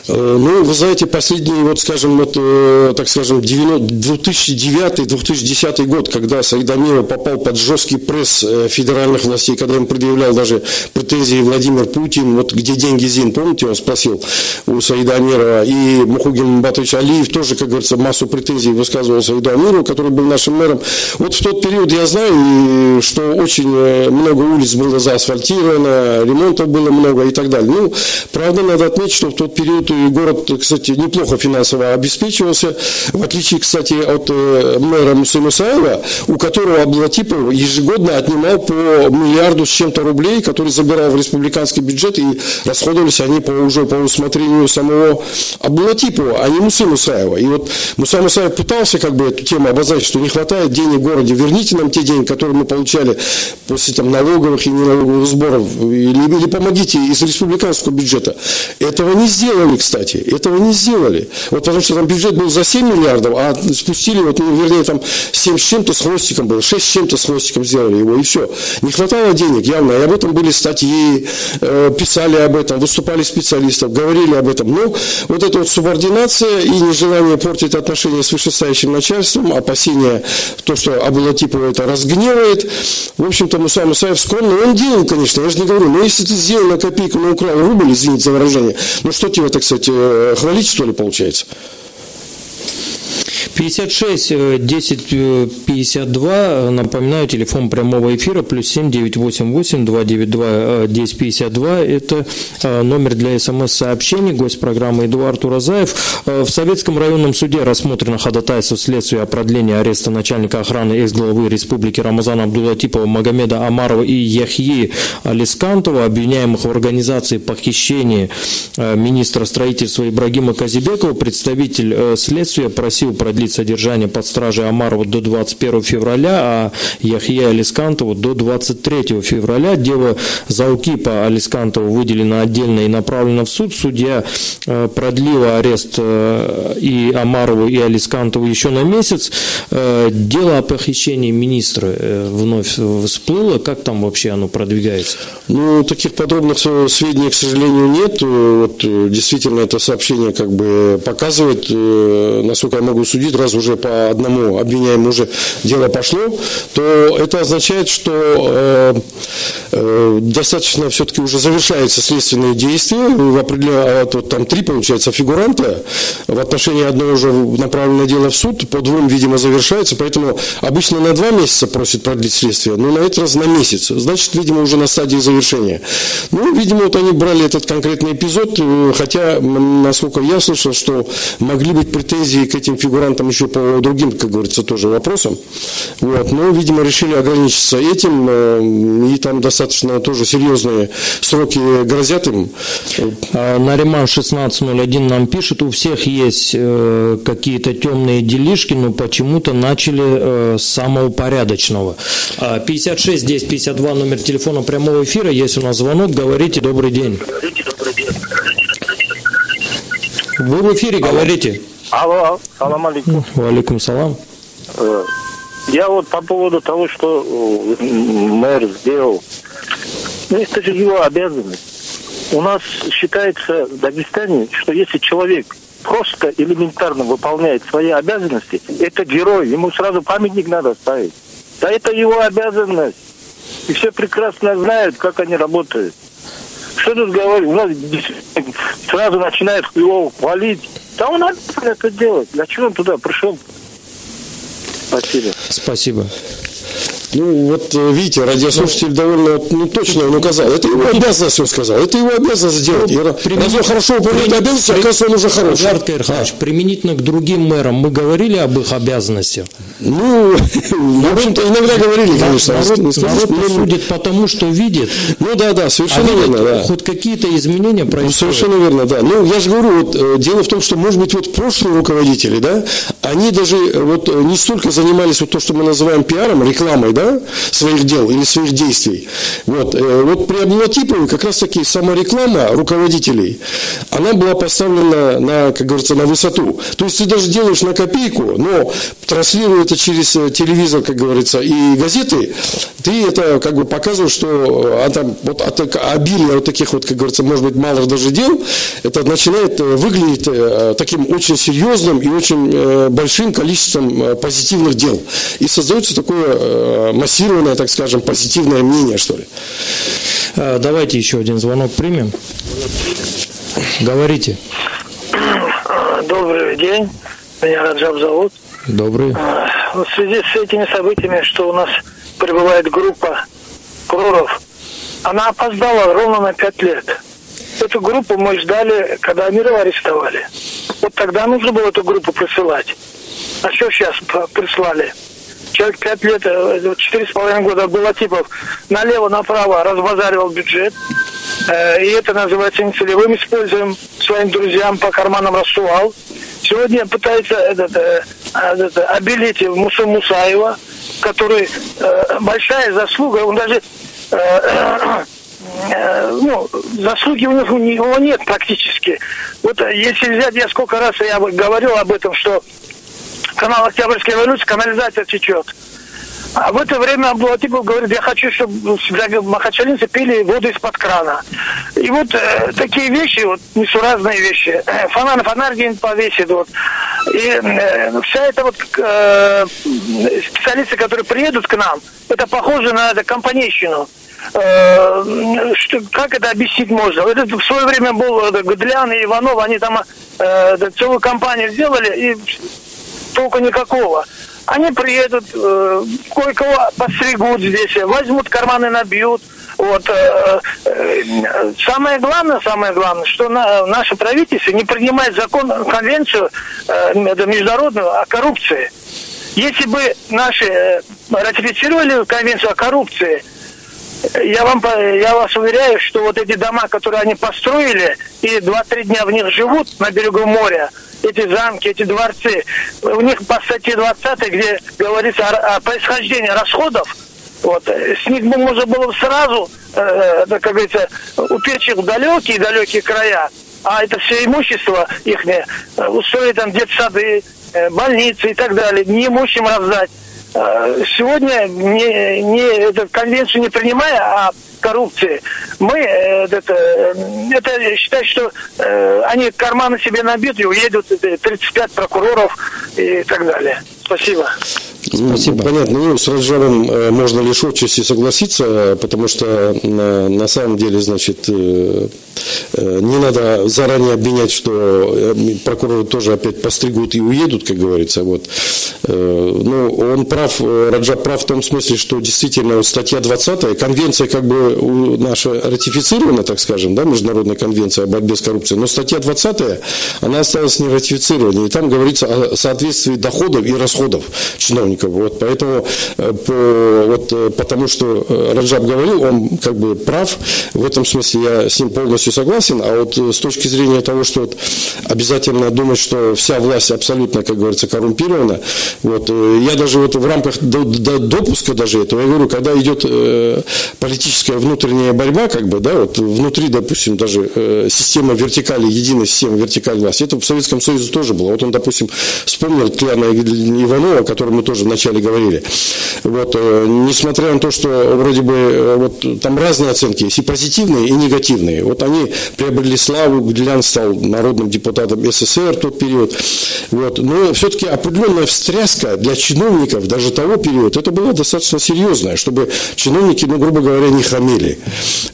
Э, ну, вы знаете, последний, вот, скажем, вот, э, так скажем, 2009-2010 год, когда Саидамиров попал под жесткий пресс э, федеральных властей, когда им предъявлял даже претензии Владимир Путин, вот где деньги ЗИН, помните, он спросил у Саида Амирова, и Мухугин Батович Алиев тоже, как говорится, массу претензий высказывал Саиду Амирову, который был нашим мэром. Вот в тот период я знаю, что очень много улиц было заасфальтировано, ремонтов было много и так далее. Ну, правда, надо отметить, что в тот период город, кстати, неплохо финансово обеспечивался, в отличие, кстати, от э, мэра Мусаева, у которого Аблатипов ежегодно отнимал по миллиарду с чем-то рублей, который забирал в республиканский бюджет, и расходовались они по, уже по усмотрению самого Аблатипова, а не Мусы Мусаева. И вот Муса Мусаев пытался как бы эту тему обозначить, что не хватает денег в городе, верните нам те деньги, которые мы получали после там, налоговых и неналоговых сборов, или помогите из республиканского бюджета. Этого не сделали, кстати. Этого не сделали. Вот потому что там бюджет был за 7 миллиардов, а спустили, вот, ну, вернее, там 7 с чем-то с хвостиком было, 6 с чем-то с хвостиком сделали его, и все. Не хватало денег, явно. И об этом были статьи, э, писали об этом, выступали специалистов, говорили об этом. Ну, вот эта вот субординация и нежелание портить отношения с вышестоящим начальством, опасения, то, что Абулатипова это разгневает. В общем-то, Муса Мусаев скромный. Он делал, конечно, я же не говорю, но если ты сделал на копейку, на украл рубль, извините за выражение, ну что тебе, так сказать, э, хвалить, что ли, получается? 56 10 52, напоминаю, телефон прямого эфира, плюс 7 988 292 10 52, это э, номер для смс-сообщений, гость программы Эдуард Уразаев. Э, в Советском районном суде рассмотрено ходатайство следствия о продлении ареста начальника охраны экс-главы республики Рамазана Абдулатипова Магомеда Амарова и Яхьи Алискантова, обвиняемых в организации похищения э, министра строительства Ибрагима Казибекова. Представитель следствия просил продлить продлить содержание под стражей Амарова до 21 февраля, а Яхья Алискантову до 23 февраля. Дело Заукипа Алискантова выделено отдельно и направлено в суд. Судья э, продлила арест э, и Амарову, и Алискантову еще на месяц. Э, дело о похищении министра вновь всплыло. Как там вообще оно продвигается? Ну, таких подробных сведений, к сожалению, нет. Вот, действительно, это сообщение как бы показывает, насколько я могу судить, раз уже по одному обвиняемому уже дело пошло, то это означает, что э, э, достаточно все-таки уже завершаются следственные действия. В определенном, а, там три, получается, фигуранта. В отношении одного уже направлено дело в суд, по двум, видимо, завершается. Поэтому обычно на два месяца просит продлить следствие, но на этот раз на месяц. Значит, видимо, уже на стадии завершения. Ну, видимо, вот они брали этот конкретный эпизод, э, хотя, насколько я слышал, что могли быть претензии к этим фигурантам еще по другим, как говорится, тоже вопросам. Вот. Но, видимо, решили ограничиться этим, э, и там достаточно тоже серьезные сроки грозят им. А Нариман 1601 нам пишет, у всех есть э, какие-то темные делишки, но почему-то начали э, с самого порядочного. 56 10 52 номер телефона прямого эфира, есть у нас звонок, говорите добрый день. Вы в эфире, Алло. говорите. Алло, салам алейкум. Алейкум салам. Э, я вот по поводу того, что э, мэр сделал, ну это же его обязанность. У нас считается в Дагестане, что если человек просто элементарно выполняет свои обязанности, это герой, ему сразу памятник надо ставить. Да это его обязанность. И все прекрасно знают, как они работают. Что тут говорить? У нас сразу начинает его хвалить. Да он обязан это делать. Для чего он туда пришел? Спасибо. Спасибо. Ну, вот э, видите, радиослушатель ну, довольно ну, точно он указал. Это его обязанность, он сказал. Это его обязанность сделать. Ну, применить, раз хорошо выполняет обязанности, оказывается, он уже хороший. Жарт Кайрханович, применительно к другим мэрам мы говорили об их обязанностях? Ну, в общем-то, иногда говорили, конечно. Народ, народ судит по тому, что видит. Ну да, да, совершенно а верно. Да. Хоть какие-то изменения происходят. Ну, совершенно верно, да. Ну, я же говорю, вот э, дело в том, что, может быть, вот прошлые руководители, да, они даже э, вот не столько занимались вот то, что мы называем пиаром, рекламой, да, своих дел или своих действий. Вот, э, вот при Абдулатипове как раз таки самореклама руководителей, она была поставлена на, как говорится, на высоту. То есть ты даже делаешь на копейку, но транслируя это через э, телевизор, как говорится, и газеты, ты это как бы показываешь, что а там, вот от обилия вот таких вот, как говорится, может быть, малых даже дел, это начинает выглядеть таким очень серьезным и очень большим количеством позитивных дел. И создается такое массированное, так скажем, позитивное мнение, что ли. А, давайте еще один звонок примем. Говорите. Добрый день. Меня Раджаб зовут. Добрый. В связи с этими событиями, что у нас прибывает группа проров, она опоздала ровно на пять лет. Эту группу мы ждали, когда Амирова арестовали. Вот тогда нужно было эту группу присылать. А что сейчас прислали? человек пять лет, э, четыре с половиной года было типов налево-направо разбазаривал бюджет. Э, и это называется нецелевым используем своим друзьям по карманам рассувал. Сегодня пытается этот, э, этот, обелить Муса Мусаева, который большая заслуга, он даже ну, заслуги у него, нет практически. Вот если взять, я сколько раз я говорил об этом, что канал Октябрьской революции, канализация течет. А в это время Абдулатипов говорит, я хочу, чтобы махачалинцы пили воду из-под крана. И вот э, такие вещи, вот несуразные вещи. Э, фонарь, фонарь где-нибудь повесит. Вот. И э, вся эта вот э, специалисты, которые приедут к нам, это похоже на это, компанейщину. Э, что, как это объяснить можно? Это в свое время был э, Гудлян и Иванов, они там э, целую компанию сделали, и толку никакого. Они приедут, э, кое-кого постригут здесь, возьмут карманы, набьют. Вот. Э, э, самое главное, самое главное, что на, наше правительство не принимает закон, конвенцию э, международную о коррупции. Если бы наши э, ратифицировали конвенцию о коррупции, я вам я вас уверяю, что вот эти дома, которые они построили, и 2-3 дня в них живут на берегу моря, эти замки, эти дворцы. У них по статье 20, где говорится о, о происхождении расходов, вот, с них бы можно было сразу, э, как говорится, упечь их в далекие-далекие края, а это все имущество их э, устроить там детсады, э, больницы и так далее, неимущим раздать. Э, сегодня не, не, эту конвенцию не принимая, а коррупции, мы э, это, это считаю, что э, они карманы себе набьют и уедут 35 прокуроров и так далее. Спасибо. Спасибо. Понятно. Ну, с Раджабом э, можно лишь отчасти согласиться, потому что на, на самом деле, значит, э, э, не надо заранее обвинять, что прокуроры тоже опять постригут и уедут, как говорится. Вот. Ну, он прав, Раджаб прав в том смысле, что действительно вот статья 20, конвенция как бы наша ратифицирована, так скажем, да, Международная конвенция о борьбе с коррупцией, но статья 20, она осталась не ратифицированной, и там говорится о соответствии доходов и расходов чиновников чиновников. Вот, поэтому, э, по, вот, э, потому что э, Раджаб говорил, он как бы прав, в этом смысле я с ним полностью согласен, а вот с точки зрения того, что вот, обязательно думать, что вся власть абсолютно, как говорится, коррумпирована, вот, я даже вот в рамках до, до допуска даже этого, я говорю, когда идет политическая внутренняя борьба, как бы, да, вот внутри, допустим, даже система вертикали, единая система вертикали власти, это в Советском Союзе тоже было. Вот он, допустим, вспомнил Кляна Иванова, мы тоже вначале говорили. Вот, э, несмотря на то, что вроде бы э, вот, там разные оценки есть, и позитивные, и негативные. Вот они приобрели славу, Гулян стал народным депутатом СССР в тот период. Вот. Но все-таки определенная встряска для чиновников даже того периода, это было достаточно серьезное, чтобы чиновники, ну, грубо говоря, не хамели.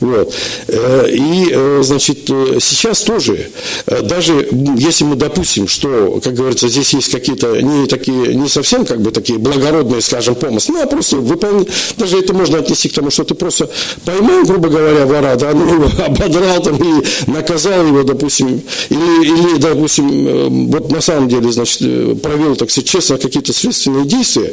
Вот. Э, и, значит, сейчас тоже, даже если мы допустим, что, как говорится, здесь есть какие-то не такие, не совсем как бы такие благородные, скажем, помыслы. Ну, а просто выполнить, даже это можно отнести к тому, что ты просто поймал, грубо говоря, вора, да, ну, ободрал там и наказал его, допустим, или, или, допустим, э, вот на самом деле, значит, э, провел, так сказать, честно какие-то следственные действия,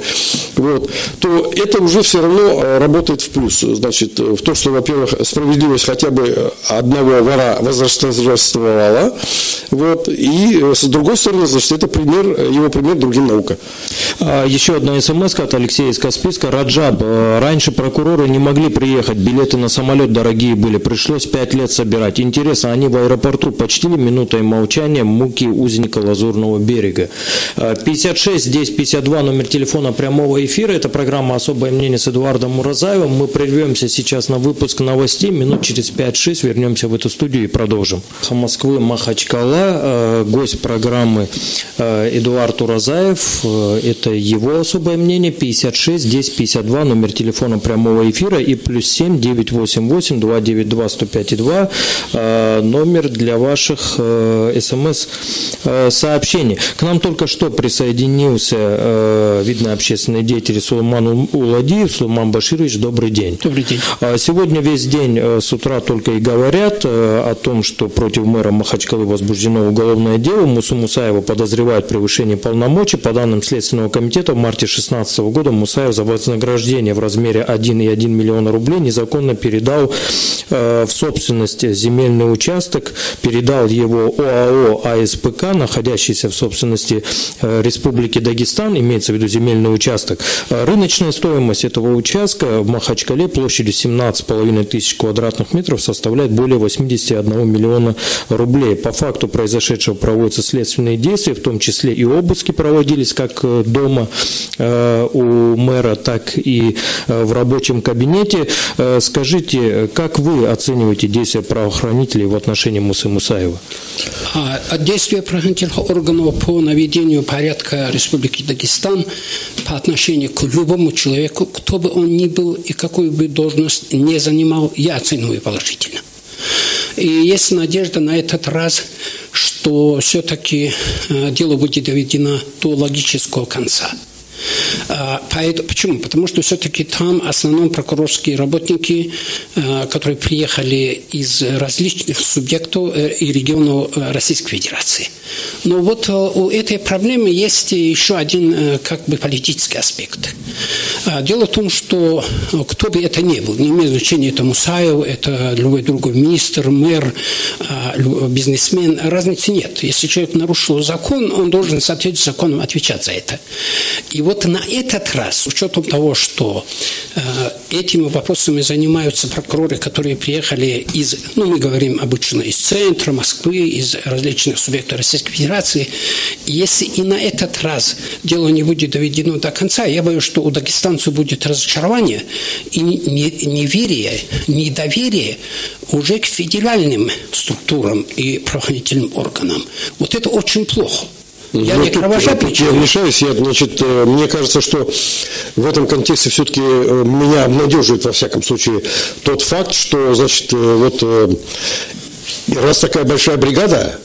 вот, то это уже все равно э, работает в плюс. Значит, в то, что, во-первых, справедливость хотя бы одного вора возрастовала, вот, и с другой стороны, значит, это пример, его пример другим наука. А, еще одна смс от Алексея из Каспийска. Раджаб, э, раньше прокуроры не могли приехать, билеты на самолет дорогие были, пришлось пять лет собирать. Интересно, они в аэропорту почтили минутой молчания муки узника Лазурного берега. 56 здесь 52 номер телефона прямого эфира. Это программа «Особое мнение» с Эдуардом Муразаевым. Мы прервемся сейчас на выпуск новостей. Минут через 5-6 вернемся в эту студию и продолжим. Москвы Махачкала, э, гость программы э, Эдуард Уразаев. Это его особое мнение 56 10 52, номер телефона прямого эфира и плюс 7 988 292 105 2, номер для ваших э, смс э, сообщений. К нам только что присоединился э, видный общественный деятель Сулейман Уладиев. Сулейман Баширович, добрый день. Добрый день. А сегодня весь день с утра только и говорят о том, что против мэра Махачкалы возбуждено уголовное дело. Мусу Мусаева подозревают в превышении полномочий. По данным Следственного комитета, в марте 2016 года Мусаев за вознаграждение в размере 1,1 миллиона рублей незаконно передал э, в собственность земельный участок, передал его ОАО АСПК, находящийся в собственности э, Республики Дагестан, имеется в виду земельный участок. Э, рыночная стоимость этого участка в Махачкале площадью 17,5 тысяч квадратных метров составляет более 81 миллиона рублей. По факту произошедшего проводятся следственные действия, в том числе и обыски проводились как дома у мэра, так и э, в рабочем кабинете. Э, скажите, как вы оцениваете действия правоохранителей в отношении Мусы Мусаева? А, действия правоохранительных органов по наведению порядка Республики Дагестан по отношению к любому человеку, кто бы он ни был и какую бы должность не занимал, я оцениваю положительно. И есть надежда на этот раз, что все-таки дело будет доведено до логического конца. А, поэтому, почему? Потому что все-таки там в основном прокурорские работники, а, которые приехали из различных субъектов э, и регионов э, Российской Федерации – Но вот у этой проблемы есть еще один как бы политический аспект. Дело в том, что кто бы это ни был, не имеет значения, это Мусаев, это любой другой министр, мэр, бизнесмен, разницы нет. Если человек нарушил закон, он должен в соответствии с законом отвечать за это. И вот на этот раз, с учетом того, что этими вопросами занимаются прокуроры, которые приехали из, ну, мы говорим обычно из центра Москвы, из различных субъектов Российской Федерации, если и на этот раз дело не будет доведено до конца, я боюсь, что у дагестанцев будет разочарование и неверие, недоверие уже к федеральным структурам и правоохранительным органам. Вот это очень плохо. Я ну, не кровожадный Я вмешаюсь, я, значит, э, мне кажется, что в этом контексте все-таки э, меня обнадеживает, во всяком случае, тот факт, что, значит, э, вот раз такая большая бригада,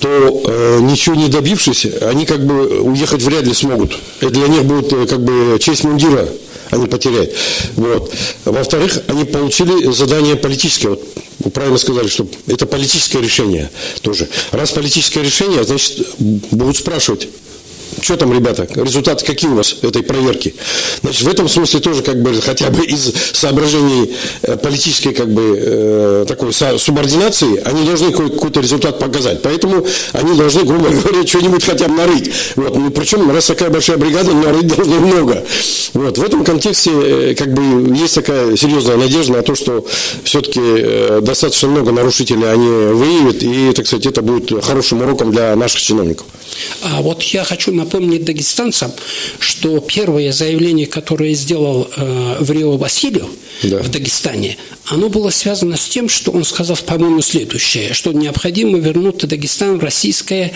то э, ничего не добившись, они как бы уехать вряд ли смогут. Это для них будет как бы честь мундира они потеряют. Вот. Во-вторых, они получили задание политическое. Вот вы правильно сказали, что это политическое решение тоже. Раз политическое решение, значит, будут спрашивать, что там, ребята, результаты какие у вас этой проверки? Значит, в этом смысле тоже как бы хотя бы из соображений э, политической как бы э, такой субординации они должны какой-то результат показать. Поэтому они должны, грубо говоря, что-нибудь хотя бы нарыть. Вот. Ну, причем, раз такая большая бригада, нарыть должны много. Вот. В этом контексте э, как бы есть такая серьезная надежда на то, что все-таки достаточно много нарушителей они выявят, и, так сказать, это будет хорошим уроком для наших чиновников. А вот я хочу напомнить дагестанцам, что первое заявление, которое сделал э, Врио Васильев да. в Дагестане, оно было связано с тем, что он сказал, по-моему, следующее, что необходимо вернуть Дагестан в российское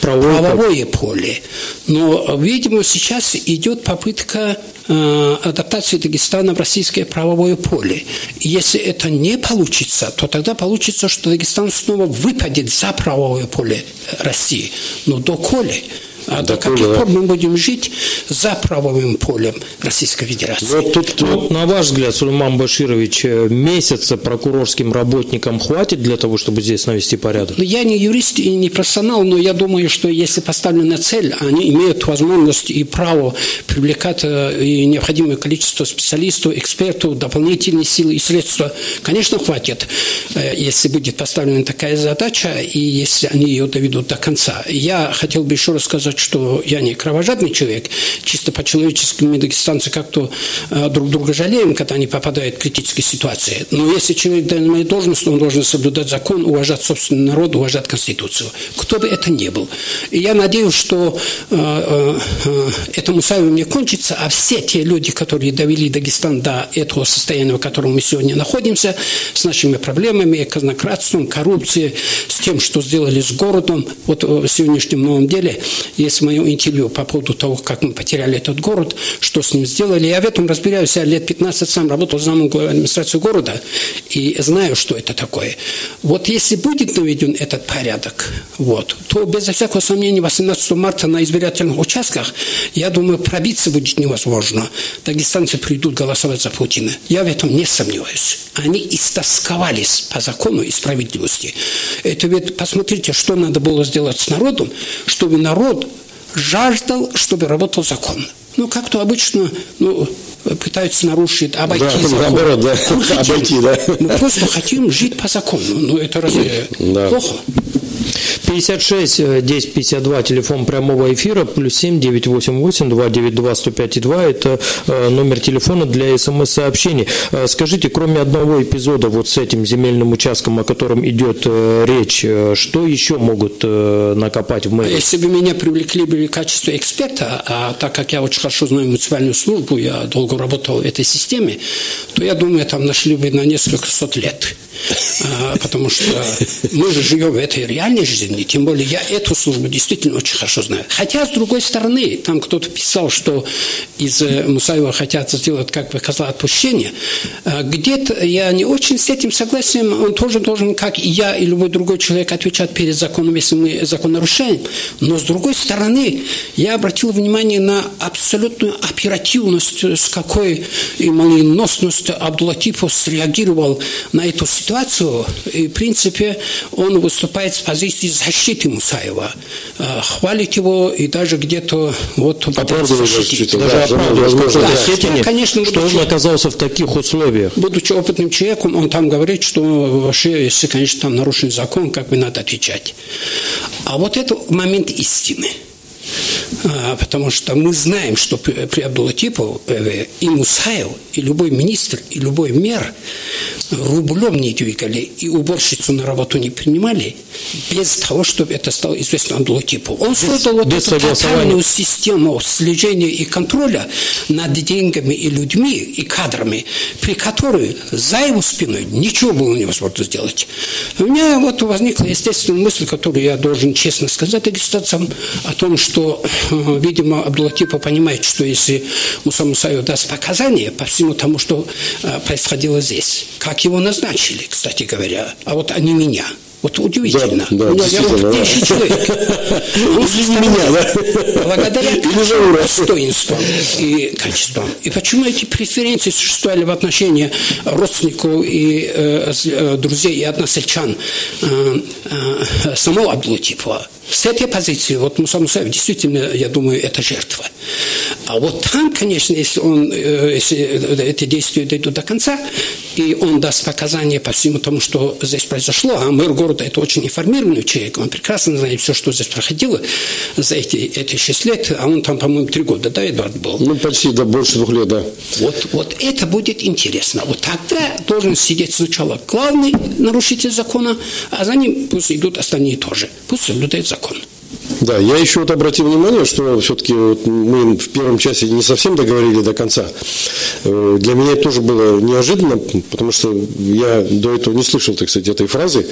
правовое, правовое поле. Но, видимо, сейчас идет попытка э, адаптации Дагестана в российское правовое поле. И если это не получится, то тогда получится, что Дагестан снова выпадет за правовое поле России. Но доколе а до каких пор мы будем жить за правовым полем Российской Федерации? Вот тут, вот, на ваш взгляд, Сулейман Баширович, э, месяца прокурорским работникам хватит для того, чтобы здесь навести порядок? Ну, я не юрист и не профессионал, но я думаю, что если поставлена цель, они имеют возможность и право привлекать э, и необходимое количество специалистов, экспертов, дополнительные силы и средства. Конечно, хватит, э, если будет поставлена такая задача, и если они ее доведут до конца. Я хотел бы еще раз сказать, что я не кровожадный человек, чисто по-человечески мы, дагестанцы, как-то э, друг друга жалеем, когда они попадают в критические ситуации. Но если человек занимает должность, он должен соблюдать закон, уважать собственный народ, уважать Конституцию. Кто бы это ни был. И я надеюсь, что э, э, э это Мусаевым не кончится, а все те люди, которые довели Дагестан до этого состояния, в котором мы сегодня находимся, с нашими проблемами, казнократством, коррупцией, с тем, что сделали с городом, вот в сегодняшнем новом деле, есть мое интервью по поводу того, как мы потеряли этот город, что с ним сделали. Я в этом разбираюсь. Я лет 15 сам работал замом главы администрации города и знаю, что это такое. Вот если будет наведен этот порядок, вот, то без всякого сомнения 18 марта на избирательных участках, я думаю, пробиться будет невозможно. Дагестанцы придут голосовать за Путина. Я в этом не сомневаюсь. Они истосковались по закону и справедливости. Это ведь, посмотрите, что надо было сделать с народом, чтобы народ жаждал, чтобы работал закон. Ну, как-то обычно ну, пытаются нарушить, обойти да, закон. Наоборот, да. Мы хотим, обойти, да. Мы просто хотим жить по закону. Ну, это разве да. плохо? 56 10 52, телефон прямого эфира, плюс 7 988 292 105 2, это э, номер телефона для смс-сообщений. Э, скажите, кроме одного эпизода вот с этим земельным участком, о котором идет э, речь, что еще могут накопать в мэрии? Если бы меня привлекли бы в качестве эксперта, а так как я очень хорошо знаю муниципальную службу, я долго работал в этой системе, то я думаю, там нашли бы на несколько сот лет. А, потому что мы же живем в этой реальной жизни, тем более я эту службу действительно очень хорошо знаю. Хотя, с другой стороны, там кто-то писал, что из э, Мусаева хотят сделать как бы козла отпущения. А, где-то я не очень с этим согласен, он тоже должен, как и я, и любой другой человек, отвечать перед законом, если мы закон нарушаем. Но, с другой стороны, я обратил внимание на абсолютную оперативность, с какой и молниеносность Абдулатипов среагировал на эту ситуацию ситуацию, и, в принципе, он выступает с позиции защиты Мусаева. Э, хвалит его и даже где-то вот оправдывает защитить. Даже оправдывает в да, степени, конечно, что он оказался в таких условиях. Будучи опытным человеком, он там говорит, что вообще, если, конечно, там нарушен закон, как бы надо отвечать. А вот это момент истины – а, потому что мы знаем, что при Абдулатипове и Мусаев, и любой министр, и любой мэр рублем не двигали и уборщицу на работу не принимали без того, чтобы это стало известно Абдулатипову. Он создал вот эту тотальную систему слежения и контроля над деньгами и людьми, и кадрами, при которой за его спиной ничего было невозможно сделать. У меня вот возникла естественная мысль, которую я должен честно сказать регистрациям, о том, что видимо, Абдулатипа понимает, что если Муса Мусаев даст показания по всему тому, что э, происходило здесь, как его назначили, кстати говоря, а вот они меня – вот удивительно. Да, да, я вот да. человек. Он меня, да? Благодаря достоинствам и качествам. И почему эти преференции существовали в отношении родственников и э, э друзей и односельчан э, э, самого Абдулатипова? С этой позиции, вот Муса Мусаев действительно, я думаю, это жертва. А вот там, конечно, если, он, э, если эти действия дойдут до конца, и он даст показания по всему тому, что здесь произошло, а мэр города это очень информированный человек, он прекрасно знает все, что здесь проходило за эти, эти 6 лет, а он там, по-моему, 3 года, да, Эдуард был? Ну, почти, да, больше двух лет, да. Вот, вот это будет интересно. Вот тогда должен сидеть сначала главный нарушитель закона, а за ним пусть идут остальные тоже. Пусть соблюдают закон закон. Да, я еще вот обратил внимание, что все-таки вот мы в первом часе не совсем договорили до конца. Э, для меня это тоже было неожиданно, потому что я до этого не слышал, так сказать, этой фразы,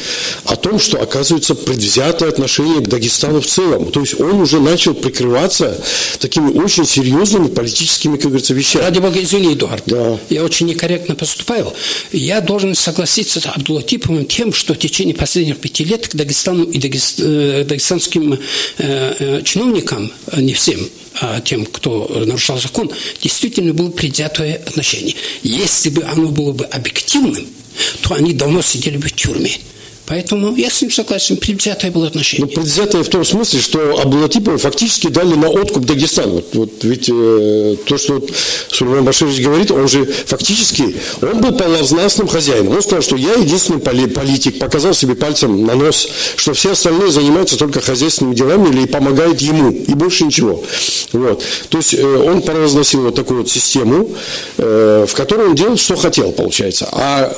о том, что оказывается предвзятое отношение к Дагестану в целом. То есть он уже начал прикрываться такими очень серьезными политическими, как говорится, вещами. Ради бога, извини, Эдуард. Да. Я очень некорректно поступаю. Я должен согласиться с Абдулатиповым тем, что в течение последних пяти лет к Дагестану и дагестанским Э, э, чиновникам, а не всем, а тем, кто нарушал закон, действительно было предвзятое отношение. Если бы оно было бы объективным, то они давно сидели бы в тюрьме. Поэтому я с ним согласен, предвзятое было отношение. Ну, предвзятое в том смысле, что Абдулатипова фактически дали на откуп Дагестан. Вот, вот ведь э, то, что вот Сулейман Баширович говорит, он же фактически, он был полновластным хозяином. Он сказал, что я единственный политик, показал себе пальцем на нос, что все остальные занимаются только хозяйственными делами или помогают ему, и больше ничего. Вот. То есть э, он провозгласил вот такую вот систему, э, в которой он делал, что хотел, получается. А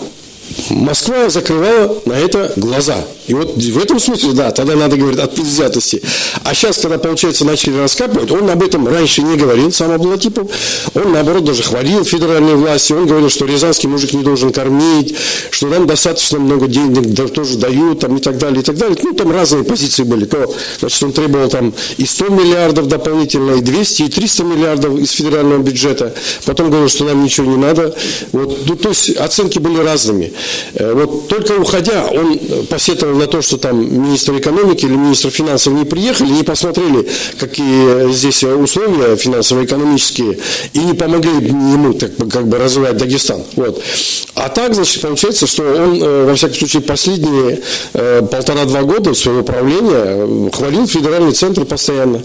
Москва закрывала на это глаза. И вот в этом смысле, да, тогда надо говорить от предвзятости. А сейчас, когда, получается, начали раскапывать, он об этом раньше не говорил, сам Аблатипов. Он, наоборот, даже хвалил федеральные власти. Он говорил, что рязанский мужик не должен кормить, что нам достаточно много денег тоже дают, там, и так далее, и так далее. Ну, там разные позиции были. То, значит, он требовал там и 100 миллиардов дополнительно, и 200, и 300 миллиардов из федерального бюджета. Потом говорил, что нам ничего не надо. Вот, ну, то есть оценки были разными. Э, вот только уходя, он посетовал на то, что там министр экономики или министр финансов не приехали, не посмотрели, какие здесь условия финансово-экономические, и не помогли ему так, как бы развивать Дагестан. Вот. А так, значит, получается, что он, э, во всяком случае, последние э, полтора-два года своего правления хвалил федеральный центр постоянно.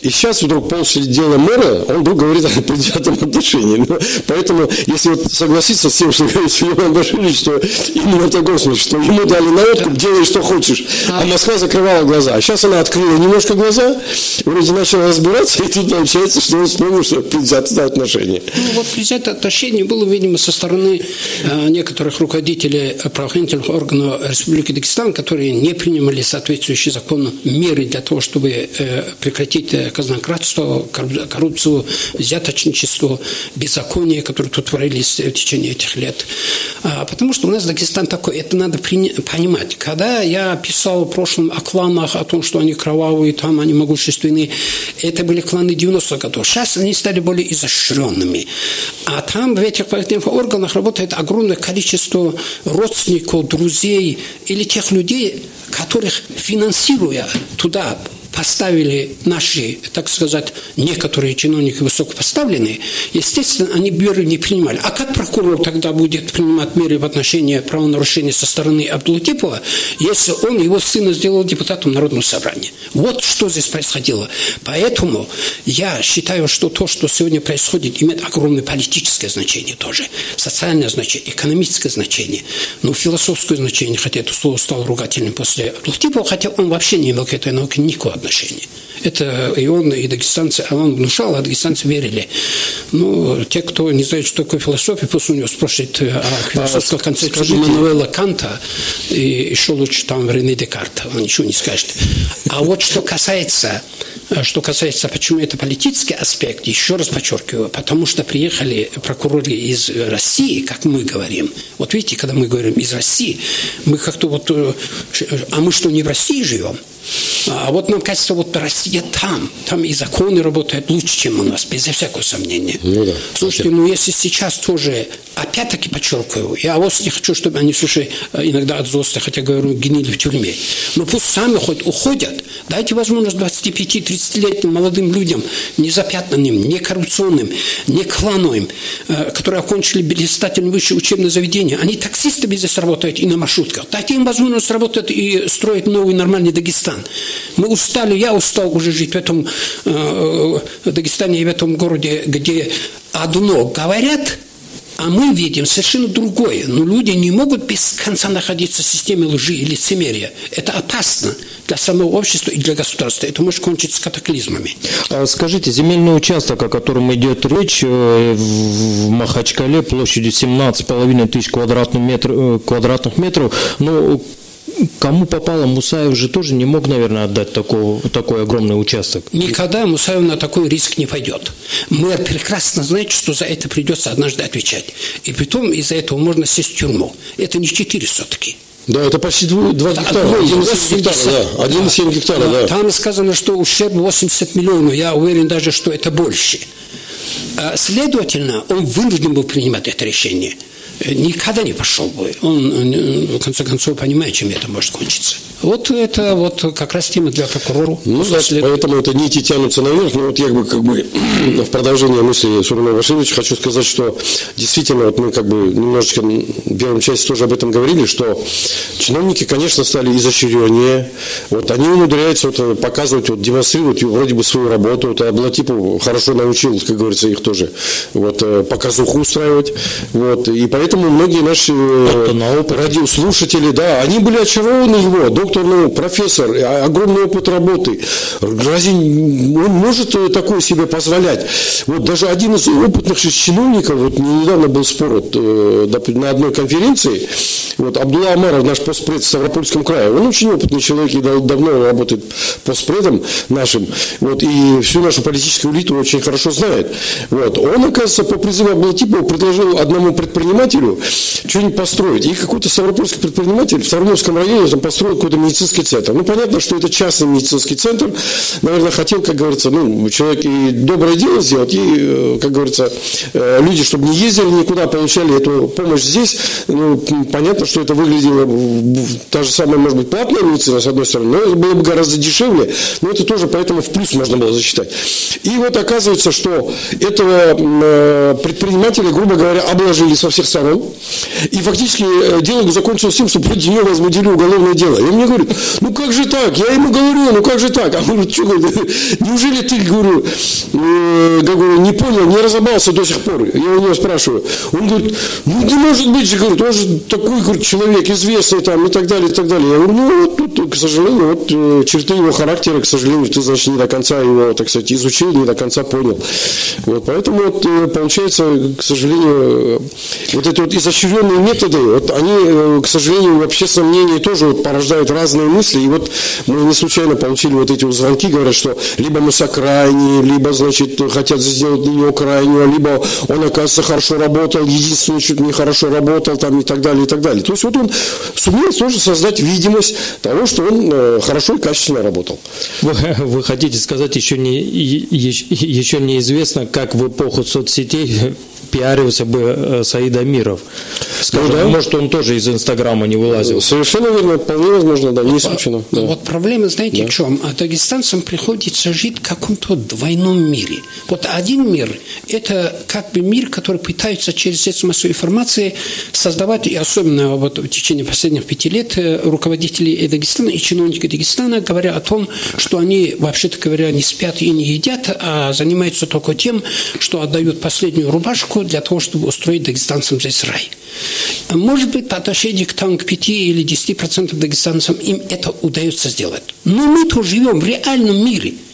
И сейчас вдруг после дела мэра он вдруг говорит о предвзятом отношении. Поэтому, если вот согласиться с тем, что говорит Сулейман Баширович, что именно в таком смысле, что ему дали на откуп, делай что хочешь. А Москва закрывала глаза. А сейчас она открыла немножко глаза, вроде начала разбираться, и тут получается, что он вспомнил, что предвзятое отношение. Ну, вот предвзятое отношение было, видимо, со стороны э, некоторых руководителей правоохранительных органов Республики Дагестан, которые не принимали соответствующие закону меры для того, чтобы э, прекратить э, казнократство, коррупцию, взяточничество, беззаконие, которые тут творились в течение этих лет. А, потому что у нас Дагестан такой, это надо понимать. Когда я писал в прошлом о кланах, о том, что они кровавые, там они могущественные, это были кланы 90-х годов. Сейчас они стали более изощренными. А там в этих органах работает огромное количество родственников, друзей или тех людей, которых финансируя туда поставили наши, так сказать, некоторые чиновники высокопоставленные, естественно, они меры не принимали. А как прокурор тогда будет принимать меры в отношении правонарушения со стороны Абдулатипова, если он его сына сделал депутатом Народного собрания? Вот что здесь происходило. Поэтому я считаю, что то, что сегодня происходит, имеет огромное политическое значение тоже, социальное значение, экономическое значение, но философское значение, хотя это слово стало ругательным после Абдулатипова, хотя он вообще не имел к этой науке никакого отношения. Это и он, и дагестанцы, а он внушал, а дагестанцы верили. Ну, те, кто не знает, что такое философия, пусть у него спросит о философской концепции. Мануэла Канта, и еще лучше там Рене Декарта, он ничего не скажет. А вот что касается что касается, почему это политический аспект, еще раз подчеркиваю, потому что приехали прокуроры из России, как мы говорим. Вот видите, когда мы говорим из России, мы как-то вот... А мы что, не в России живем? А вот нам кажется, вот Россия там, там и законы работают лучше, чем у нас, без всякого сомнения. Ну, да. Слушайте, ну если сейчас тоже, опять-таки подчеркиваю, я вот не хочу, чтобы они, слушай, иногда от злости, хотя говорю, гнили в тюрьме, но пусть сами хоть уходят, дайте возможность 25-30-летним молодым людям, не запятнанным, не коррупционным, не клановым, э, которые окончили блистательное высшее учебное заведение, они таксистами здесь работают и на маршрутках, дайте им возможность работать и строить новый нормальный Дагестан. Дагестан. Мы устали, я устал уже жить в этом э, Дагестане и в этом городе, где одно говорят, а мы видим совершенно другое. Но люди не могут без конца находиться в системе лжи и лицемерия. Это опасно для самого общества и для государства. Это может кончиться катаклизмами. А скажите, земельный участок, о котором идет речь, э, в Махачкале площадью 17,5 тысяч квадратных, метр, э, квадратных метров, ну, кому попало, Мусаев же тоже не мог, наверное, отдать такого, такой огромный участок. Никогда Мусаев на такой риск не пойдет. Мэр прекрасно знает, что за это придется однажды отвечать. И потом из-за этого можно сесть в тюрьму. Это не четыре сотки. Да, это почти 2 гектара. 1,7 гектара, да. 1,7 да. гектара, да. Там сказано, что ущерб 80 миллионов. Я уверен даже, что это больше. А, следовательно, он вынужден был принимать это решение никогда не пошел бы. Он, в конце концов, понимает, чем это может кончиться. Вот это вот как раз тема для прокурора. Ну, да, след... поэтому это нити тянутся наверх. Но вот я бы как бы в продолжение мысли Сурмана Васильевича хочу сказать, что действительно вот мы как бы немножечко в первом части тоже об этом говорили, что чиновники, конечно, стали изощреннее. Вот они умудряются вот показывать, вот демонстрировать вроде бы свою работу. Вот Аблатипов хорошо научил, как говорится, их тоже вот э, показуху устраивать. Вот. И поэтому многие наши э, радиослушатели, да, они были очарованы его доктор наук, профессор, огромный опыт работы. Разве он может такое себе позволять? Вот даже один из опытных чиновников, вот недавно был спор вот, э, на одной конференции, вот Абдулла Амаров, наш постпред в Ставропольском крае, он очень опытный человек и давно работает постпредом нашим, вот, и всю нашу политическую элиту очень хорошо знает. Вот. Он, оказывается, по призыву Аблатипова предложил одному предпринимателю что-нибудь построить. И какой-то ставропольский предприниматель в Сарновском районе там построил какой-то медицинский центр. Ну, понятно, что это частный медицинский центр. Наверное, хотел, как говорится, ну, человек и доброе дело сделать, и, э, как говорится, э, люди, чтобы не ездили никуда, получали эту помощь здесь. Ну, понятно, что это выглядело, та же самая, может быть, платная медицина, с одной стороны, но это было бы гораздо дешевле, но это тоже поэтому в плюс можно было засчитать. И вот оказывается, что этого э, предпринимателя, грубо говоря, обложили со всех сторон, и фактически дело закончилось тем, что против него возбудили уголовное дело. И мне говорит, ну как же так? Я ему говорю, ну как же так? А он говорит, что, неужели ты, говорю, э, говорю, не понял, не разобрался до сих пор? Я у него спрашиваю. Он говорит, ну не может быть же, говорит, он же такой, говорит, человек известный там и так далее, и так далее. Я говорю, ну вот тут, к сожалению, вот э, черты его характера, к сожалению, ты, значит, не до конца его, так сказать, изучил, не до конца понял. Вот, поэтому вот э, получается, к сожалению, вот эти вот изощренные методы, вот они, э, к сожалению, в общественном мнении тоже вот порождают разные мысли. И вот мы не случайно получили вот эти вот звонки, говорят, что либо Муса крайний, либо, значит, хотят сделать него крайнего, либо он, оказывается, хорошо работал, единственный чуть не хорошо работал, там, и так далее, и так далее. То есть вот он сумел тоже создать видимость того, что он э, хорошо и качественно работал. Вы, вы хотите сказать, еще, не, еще неизвестно, как в эпоху соцсетей пиарился бы э, Саид Амиров. Скажем, ну, да? может, он тоже из Инстаграма не вылазил. Совершенно верно, вполне возможно, да, не исключено. Да. Вот проблема, знаете, да. в чем? А дагестанцам приходится жить в каком-то двойном мире. Вот один мир – это как бы мир, который пытается через средства массовой информации создавать, и особенно вот в течение последних пяти лет э, руководители Дагестана и чиновники Дагестана говорят о том, что они, вообще-то говоря, не спят и не едят, а занимаются только тем, что отдают последнюю рубашку для того, чтобы устроить дагестанцам здесь рай. Может быть, по отношению к, там, к 5 или 10% дагестанцам им это удается сделать. Но мы-то живем в реальном мире –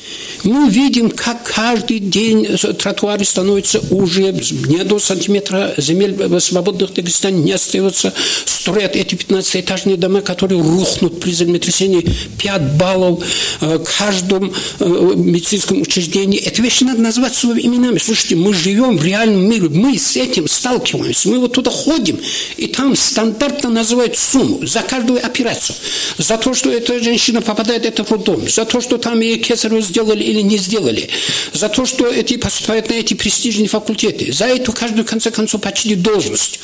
мы видим, как каждый день тротуары становятся уже, не до сантиметра земель свободных в Дагестане не остается. Строят эти 15-этажные дома, которые рухнут при землетрясении 5 баллов э, в каждом э, медицинском учреждении. Эти вещи надо назвать своими именами. Слушайте, мы живем в реальном мире, мы с этим сталкиваемся, мы вот туда ходим, и там стандартно называют сумму за каждую операцию. За то, что эта женщина попадает в этот роддом, за то, что там ей кесарево сделали или не сделали, за то, что эти поступают на эти престижные факультеты, за эту каждую, в конце концов, почти должность,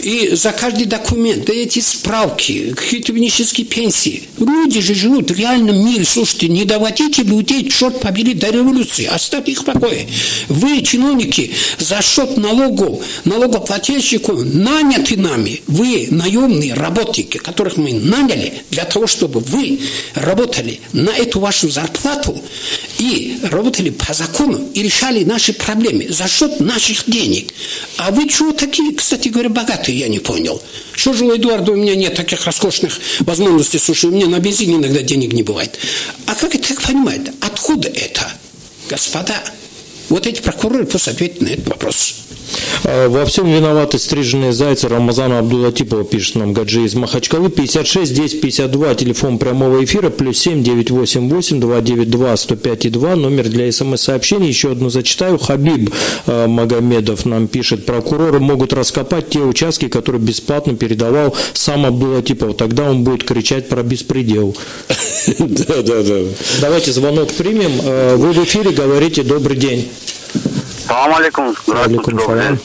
и за каждый документ, да эти справки, какие-то нищенские пенсии. Люди же живут в реальном мире. Слушайте, не доводите людей, черт побери, до революции, оставьте их в покое. Вы, чиновники, за счет налогов, налогоплательщиков, наняты нами. Вы, наемные работники, которых мы наняли для того, чтобы вы работали на эту вашу зарплату, и работали по закону и решали наши проблемы за счет наших денег. А вы чего такие, кстати говоря, богатые, я не понял. Что же у Эдуарда у меня нет таких роскошных возможностей? Слушай, у меня на бензине иногда денег не бывает. А как это так понимать? Откуда это? Господа, вот эти прокуроры пусть ответят на этот вопрос. А, во всем виноваты стриженные зайцы Рамазана Абдулатипова, пишет нам Гаджи из Махачкалы. 56 10 52, телефон прямого эфира, плюс 7 988 292 105 2, номер для смс-сообщений. Еще одну зачитаю. Хабиб э, Магомедов нам пишет, прокуроры могут раскопать те участки, которые бесплатно передавал сам Абдулатипов. Тогда он будет кричать про беспредел. Да, да, да. Давайте звонок примем. Э, вы в эфире говорите «Добрый день». Салам алейкум. Здравствуйте, день.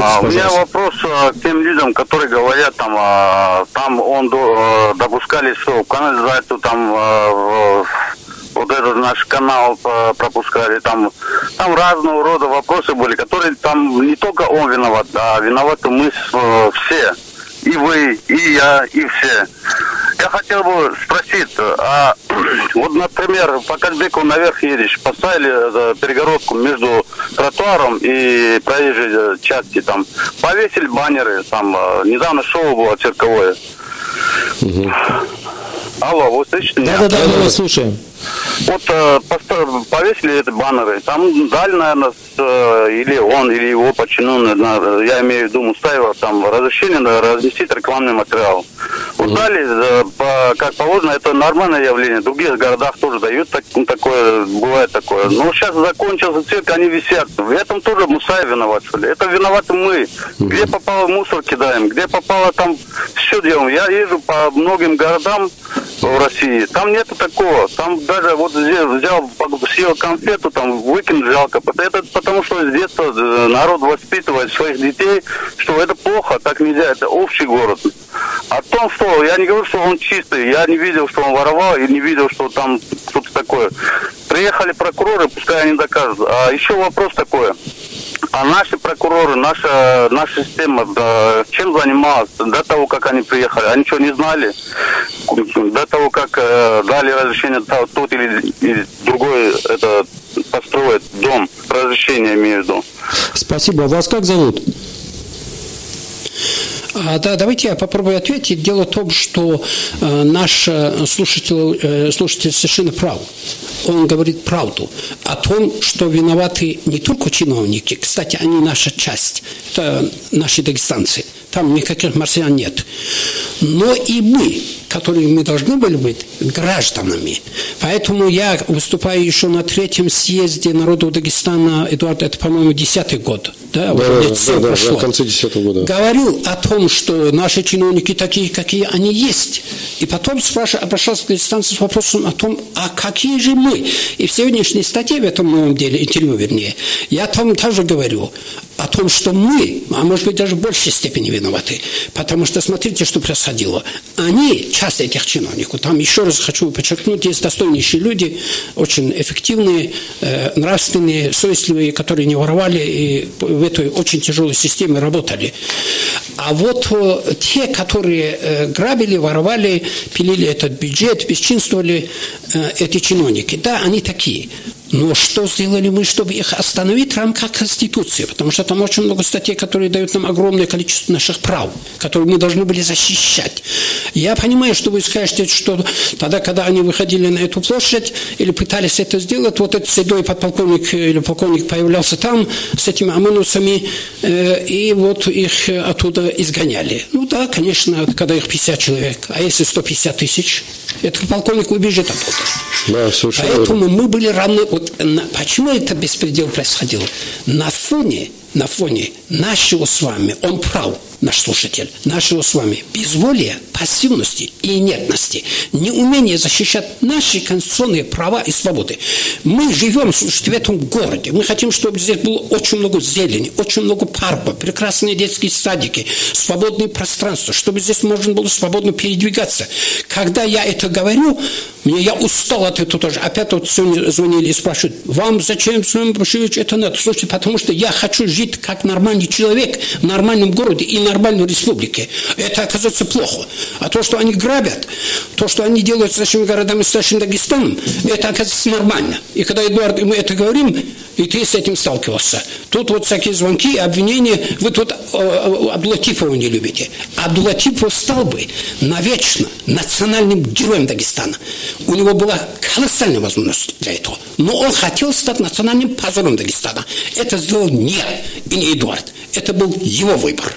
А, у меня вопрос а, к тем людям, которые говорят, там, а, там он до, а, допускали все, канализацию, там, а, вот этот наш канал пропускали, там, там разного рода вопросы были, которые там не только он виноват, а виноваты мы все и вы, и я, и все. Я хотел бы спросить, а вот, например, по Казбеку наверх едешь, поставили э, перегородку между тротуаром и проезжей э, части, там, повесили баннеры, там, э, недавно шоу было цирковое. Угу. Алло, вы слышите меня? Да-да-да, мы вас слушаем. Вот э, повесили эти баннеры. Там дали, наверное, с, э, или он, или его подчиненный, я имею в виду Мустаева, там разрешение на разместить рекламный материал. Вот дали, э, по, как положено, это нормальное явление. В других городах тоже дают так, ну, такое, бывает такое. Но сейчас закончился цирк, они висят. В этом тоже Мусаев виноват, что ли. Это виноваты мы. Где попало мусор кидаем, где попало там все делаем. Я езжу по многим городам в России. Там нету такого. Там даже вот взял, съел конфету, там выкинуть жалко. Это потому что с детства э, народ воспитывает своих детей, что это плохо, так нельзя, это общий город. О том, что я не говорю, что он чистый, я не видел, что он воровал, и не видел, что там что-то такое. Приехали прокуроры, пускай они докажут. А еще вопрос такой. А наши прокуроры, наша, наша система, да, чем занималась до того, как они приехали? Они что, не знали? До того, как э, дали разрешение тот или, или другой это построить дом, разрешение виду. Спасибо. Вас как зовут? А, да, давайте я попробую ответить. Дело в том, что э, наш э, слушатель, э, слушатель совершенно прав. Он говорит правду о том, что виноваты не только чиновники, кстати, они наша часть, это наши дагестанцы, там никаких марсиан нет, но и мы, которые мы должны были быть гражданами. Поэтому я выступаю еще на третьем съезде народов Дагестана, Эдуард, это, по-моему, десятый год – да, да, уже да, да, прошло, в конце 10 года. говорил о том, что наши чиновники такие, какие они есть. И потом спрашивал, обращался к дистанции с вопросом о том, а какие же мы? И в сегодняшней статье, в этом моем деле, интервью вернее, я там тоже говорю, о том, что мы, а может быть даже в большей степени виноваты. Потому что смотрите, что происходило. Они, часть этих чиновников, там еще раз хочу подчеркнуть, есть достойнейшие люди, очень эффективные, э, нравственные, совестливые, которые не воровали и в этой очень тяжелой системе работали. А вот э, те, которые э, грабили, воровали, пилили этот бюджет, бесчинствовали, э, эти чиновники, да, они такие. Но что сделали мы, чтобы их остановить в рамках Конституции? Потому что там очень много статей, которые дают нам огромное количество наших прав, которые мы должны были защищать. Я понимаю, что вы скажете, что тогда, когда они выходили на эту площадь или пытались это сделать, вот этот седой подполковник или полковник появлялся там с этими ОМОНовцами, э, и вот их оттуда изгоняли. Ну да, конечно, когда их 50 человек, а если 150 тысяч, этот полковник убежит оттуда. Да, Поэтому мы были равны. Вот на, почему это беспредел происходил? На фоне, на фоне нашего с вами, он прав, наш слушатель, нашего с вами безволия, пассивности и инертности, неумение защищать наши конституционные права и свободы. Мы живем, слушайте, в этом городе. Мы хотим, чтобы здесь было очень много зелени, очень много парков, прекрасные детские садики, свободные пространства, чтобы здесь можно было свободно передвигаться. Когда я это говорю, мне я устал от этого тоже. Опять вот сегодня звонили и спрашивают, вам зачем, Семен Башевич, это надо? Слушайте, потому что я хочу жить как нормальный человек в нормальном городе и нормальной республике. Это оказывается плохо. А то, что они грабят, то, что они делают с нашими городами, с нашим Дагестаном, это оказывается нормально. И когда, Эдуард, мы это говорим, и ты с этим сталкивался. Тут вот всякие звонки, обвинения, вы тут э, э, Абдулатипова не любите. Абдулатипов стал бы навечно национальным героем Дагестана. У него была колоссальная возможность для этого. Но он хотел стать национальным позором Дагестана. Это сделал не и не Эдуард. Это был его выбор.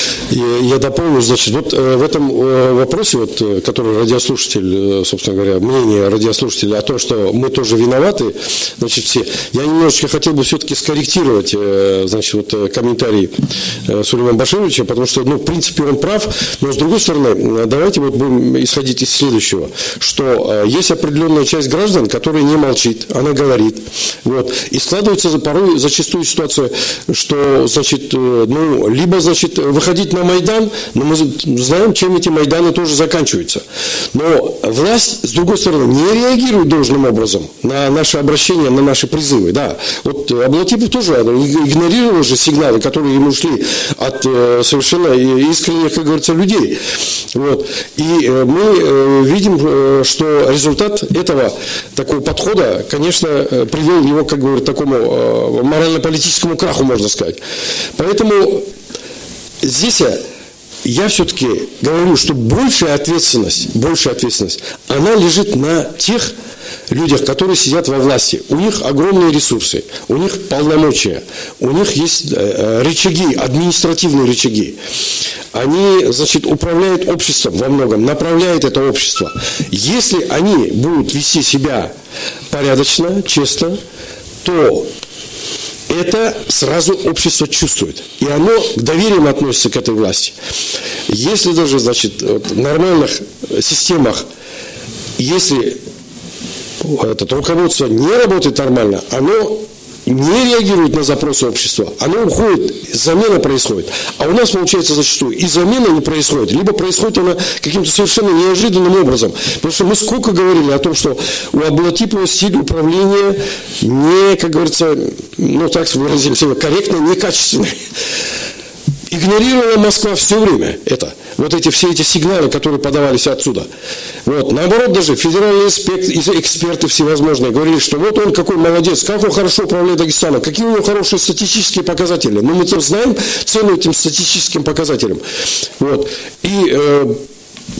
Я дополню, значит, вот э, в этом э, вопросе, вот, э, который радиослушатель, собственно говоря, мнение радиослушателя о том, что мы тоже виноваты, значит, все, я немножечко хотел бы все-таки скорректировать, значит, вот комментарий Сулеймана Башевича, потому что, ну, в принципе, он прав, но с другой стороны, давайте вот будем исходить из следующего, что есть определенная часть граждан, которая не молчит, она говорит, вот, и складывается порой зачастую ситуация, что, значит, ну, либо, значит, выходить на Майдан, но мы знаем, чем эти Майданы тоже заканчиваются. Но власть, с другой стороны, не реагирует должным образом на наши обращения, на наши призывы. Да. Вот Аблатипов тоже игнорировал же сигналы, которые ему шли от э, совершенно искренних, как говорится, людей. Вот. И э, мы э, видим, что результат этого такого подхода, конечно, привел его, как говорят, к такому морально-политическому краху, можно сказать. Поэтому здесь я все-таки говорю, что большая ответственность, большая ответственность, она лежит на тех людях, которые сидят во власти. У них огромные ресурсы, у них полномочия, у них есть э, э, рычаги, административные рычаги. Они, значит, управляют обществом во многом, направляют это общество. Если они будут вести себя порядочно, честно, то это сразу общество чувствует. И оно к доверием относится к этой власти. Если даже, значит, в нормальных системах, если это руководство не работает нормально, оно не реагирует на запросы общества, оно уходит, замена происходит. А у нас, получается, зачастую и замена не происходит, либо происходит она каким-то совершенно неожиданным образом. Потому что мы сколько говорили о том, что у Аблатипова стиль управления не, как говорится, ну так выразимся, корректно, некачественный. Игнорировала Москва все время это вот эти все эти сигналы, которые подавались отсюда. Вот. Наоборот, даже федеральные эксперты всевозможные говорили, что вот он какой молодец, как он хорошо управляет Дагестаном, какие у него хорошие статистические показатели. Но мы знаем цену этим статистическим показателям. Вот. И э,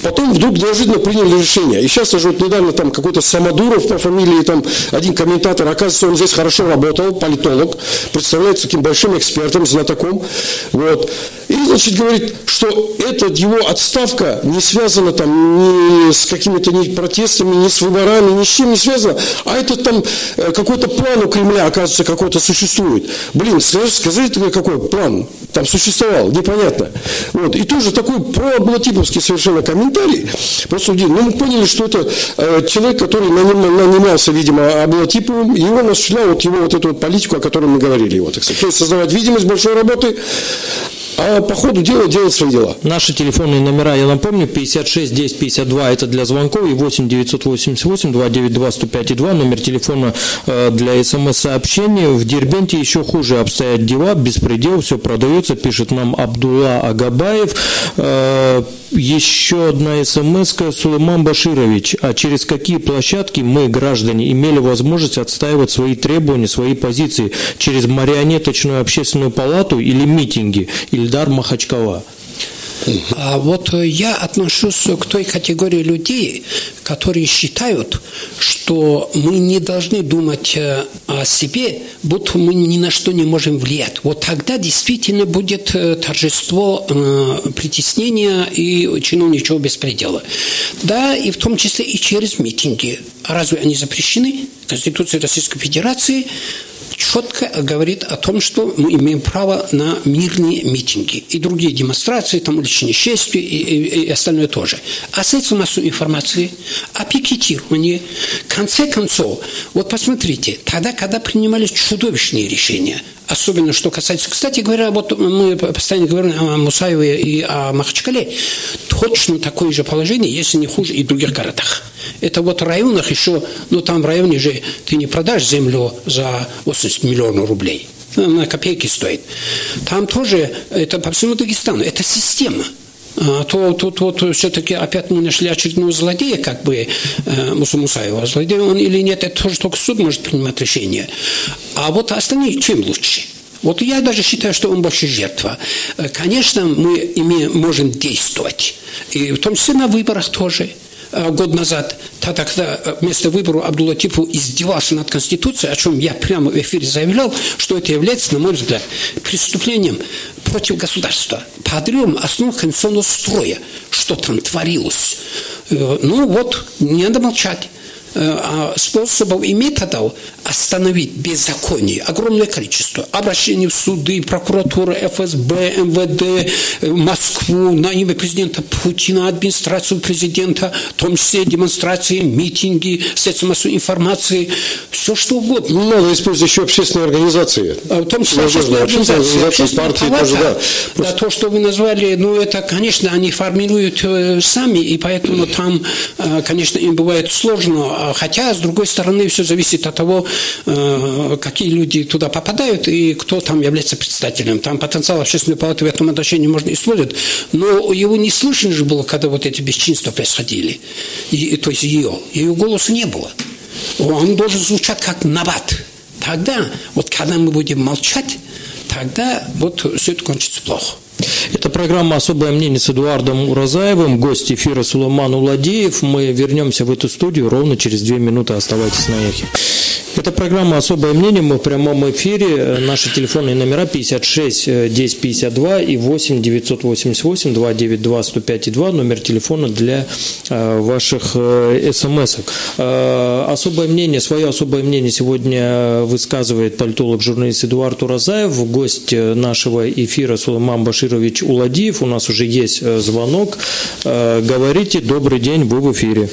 Потом вдруг неожиданно приняли решение. И сейчас даже вот недавно там какой-то Самодуров по фамилии, там один комментатор, оказывается, он здесь хорошо работал, политолог, представляется таким большим экспертом, знатоком. Вот. И, значит, говорит, что эта его отставка не связана там ни с какими-то ни протестами, ни с выборами, ни с чем не связана, а это там э, какой-то план у Кремля, оказывается, какой-то существует. Блин, скажите, скажите какой план там существовал, непонятно. Вот. И тоже такой проаблатиповский совершенно комментарий. Просто ну, мы поняли, что это э, человек, который наним, нанимался, видимо, Аблатиповым, и он осуществлял вот его вот эту вот политику, о которой мы говорили. Его, так сказать. То есть создавать видимость большой работы, а по ходу дела делать свои дела. Наши телефонные номера, я напомню, 56 10 52 это для звонков и 8 988 292 105 2 номер телефона э, для смс-сообщений. В Дербенте еще хуже обстоят дела, беспредел, все продается, пишет нам Абдулла Агабаев. Э, еще одна смс Сулейман Баширович. А через какие площадки мы, граждане, имели возможность отстаивать свои требования, свои позиции? Через марионеточную общественную палату или митинги? Ильдар Махачкала. А вот я отношусь к той категории людей, которые считают, что мы не должны думать э, о себе, будто мы ни на что не можем влиять. Вот тогда действительно будет э, торжество э, притеснения и чиновничего беспредела. Да, и в том числе и через митинги. А разве они запрещены? Конституция Российской Федерации четко говорит о том, что мы имеем право на мирные митинги и другие демонстрации, там уличные шествия и, и, и остальное тоже. А с этим массу информации, о пикетировании, в конце концов, вот посмотрите, тогда, когда принимались чудовищные решения, особенно что касается, кстати говоря, вот мы постоянно говорим о Мусаеве и о Махачкале, точно такое же положение, если не хуже, и в других городах. Это вот в районах еще, ну там в районе же ты не продашь землю за 80 миллионов рублей. На копейки стоит. Там тоже, это по всему Дагестану, это система. А, то тут вот все-таки опять мы нашли очередного злодея, как бы э, Муса Мусаева. Злодей он или нет, это тоже только суд может принимать решение. А вот остальные чем лучше? Вот я даже считаю, что он больше жертва. Э, конечно, мы имеем, можем действовать. И в том числе на выборах тоже. Э, год назад, тогда, когда вместо выбора Абдулла Типу издевался над Конституцией, о чем я прямо в эфире заявлял, что это является, на мой взгляд, преступлением против государства, подрывом основ конституционного строя, что там творилось. Э, ну вот, не надо молчать. Э, а способов и методов остановить беззаконие огромное количество. Обращений в суды, прокуратура, ФСБ, МВД, э, Москву, на имя президента Путина, администрацию президента, в том числе демонстрации, митинги, средства массовой информации, все что угодно. Ну, надо использовать еще общественные организации. А в том числе общественные организации, общественные партии палата, тоже, да. Просто... да. То, что вы назвали, ну, это, конечно, они формируют э, сами, и поэтому там, конечно, им бывает сложно хотя, с другой стороны, все зависит от того, э, какие люди туда попадают и кто там является председателем. Там потенциал общественной палаты в этом отношении можно использовать, но его не слышно же было, когда вот эти бесчинства происходили. И, то есть ее. Ее голоса не было. Он должен звучать как набат. Тогда, вот когда мы будем молчать, тогда вот все это кончится плохо. Это программа «Особое мнение» с Эдуардом Уразаевым, гость эфира Сулейман Уладеев. Мы вернемся в эту студию ровно через две минуты. Оставайтесь на эхе. Это программа «Особое мнение». Мы в прямом эфире. Наши телефонные номера 56 1052 и 8 988 292 105 2. Номер телефона для э, ваших э, смс -ок. Э, особое мнение, свое особое мнение сегодня высказывает политолог, журналист Эдуард Уразаев, гость нашего эфира Сулейман Баширович Уладиев. У нас уже есть звонок. Говорите, добрый день, вы в эфире.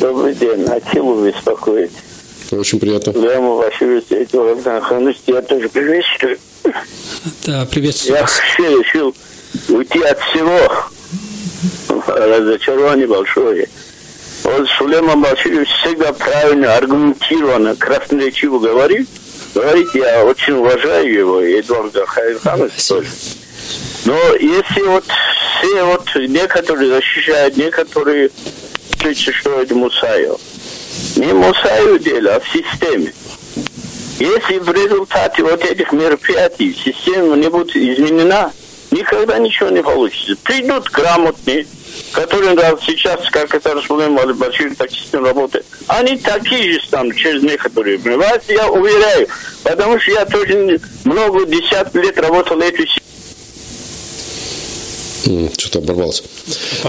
Добрый день, Атилу беспокоит. Очень приятно. Да, мы ваши я тоже приветствую. Да, приветствую. Я вообще решил уйти от всего. Разочарование большое. Вот Сулейман Баширович всегда правильно, аргументированно, красноречиво говорит. Говорит, я очень уважаю его, Эдуарда Хайрхановича тоже. Но если вот все вот некоторые защищают, некоторые это Мусаев. Не Мусаю дело, а в системе. Если в результате вот этих мероприятий система не будет изменена, никогда ничего не получится. Придут грамотные, которые да, сейчас, как это Расмулем Алибашир, таксистом работает, они такие же станут через некоторые времена. Вас я уверяю, потому что я тоже много десятков лет работал эту что-то оборвался.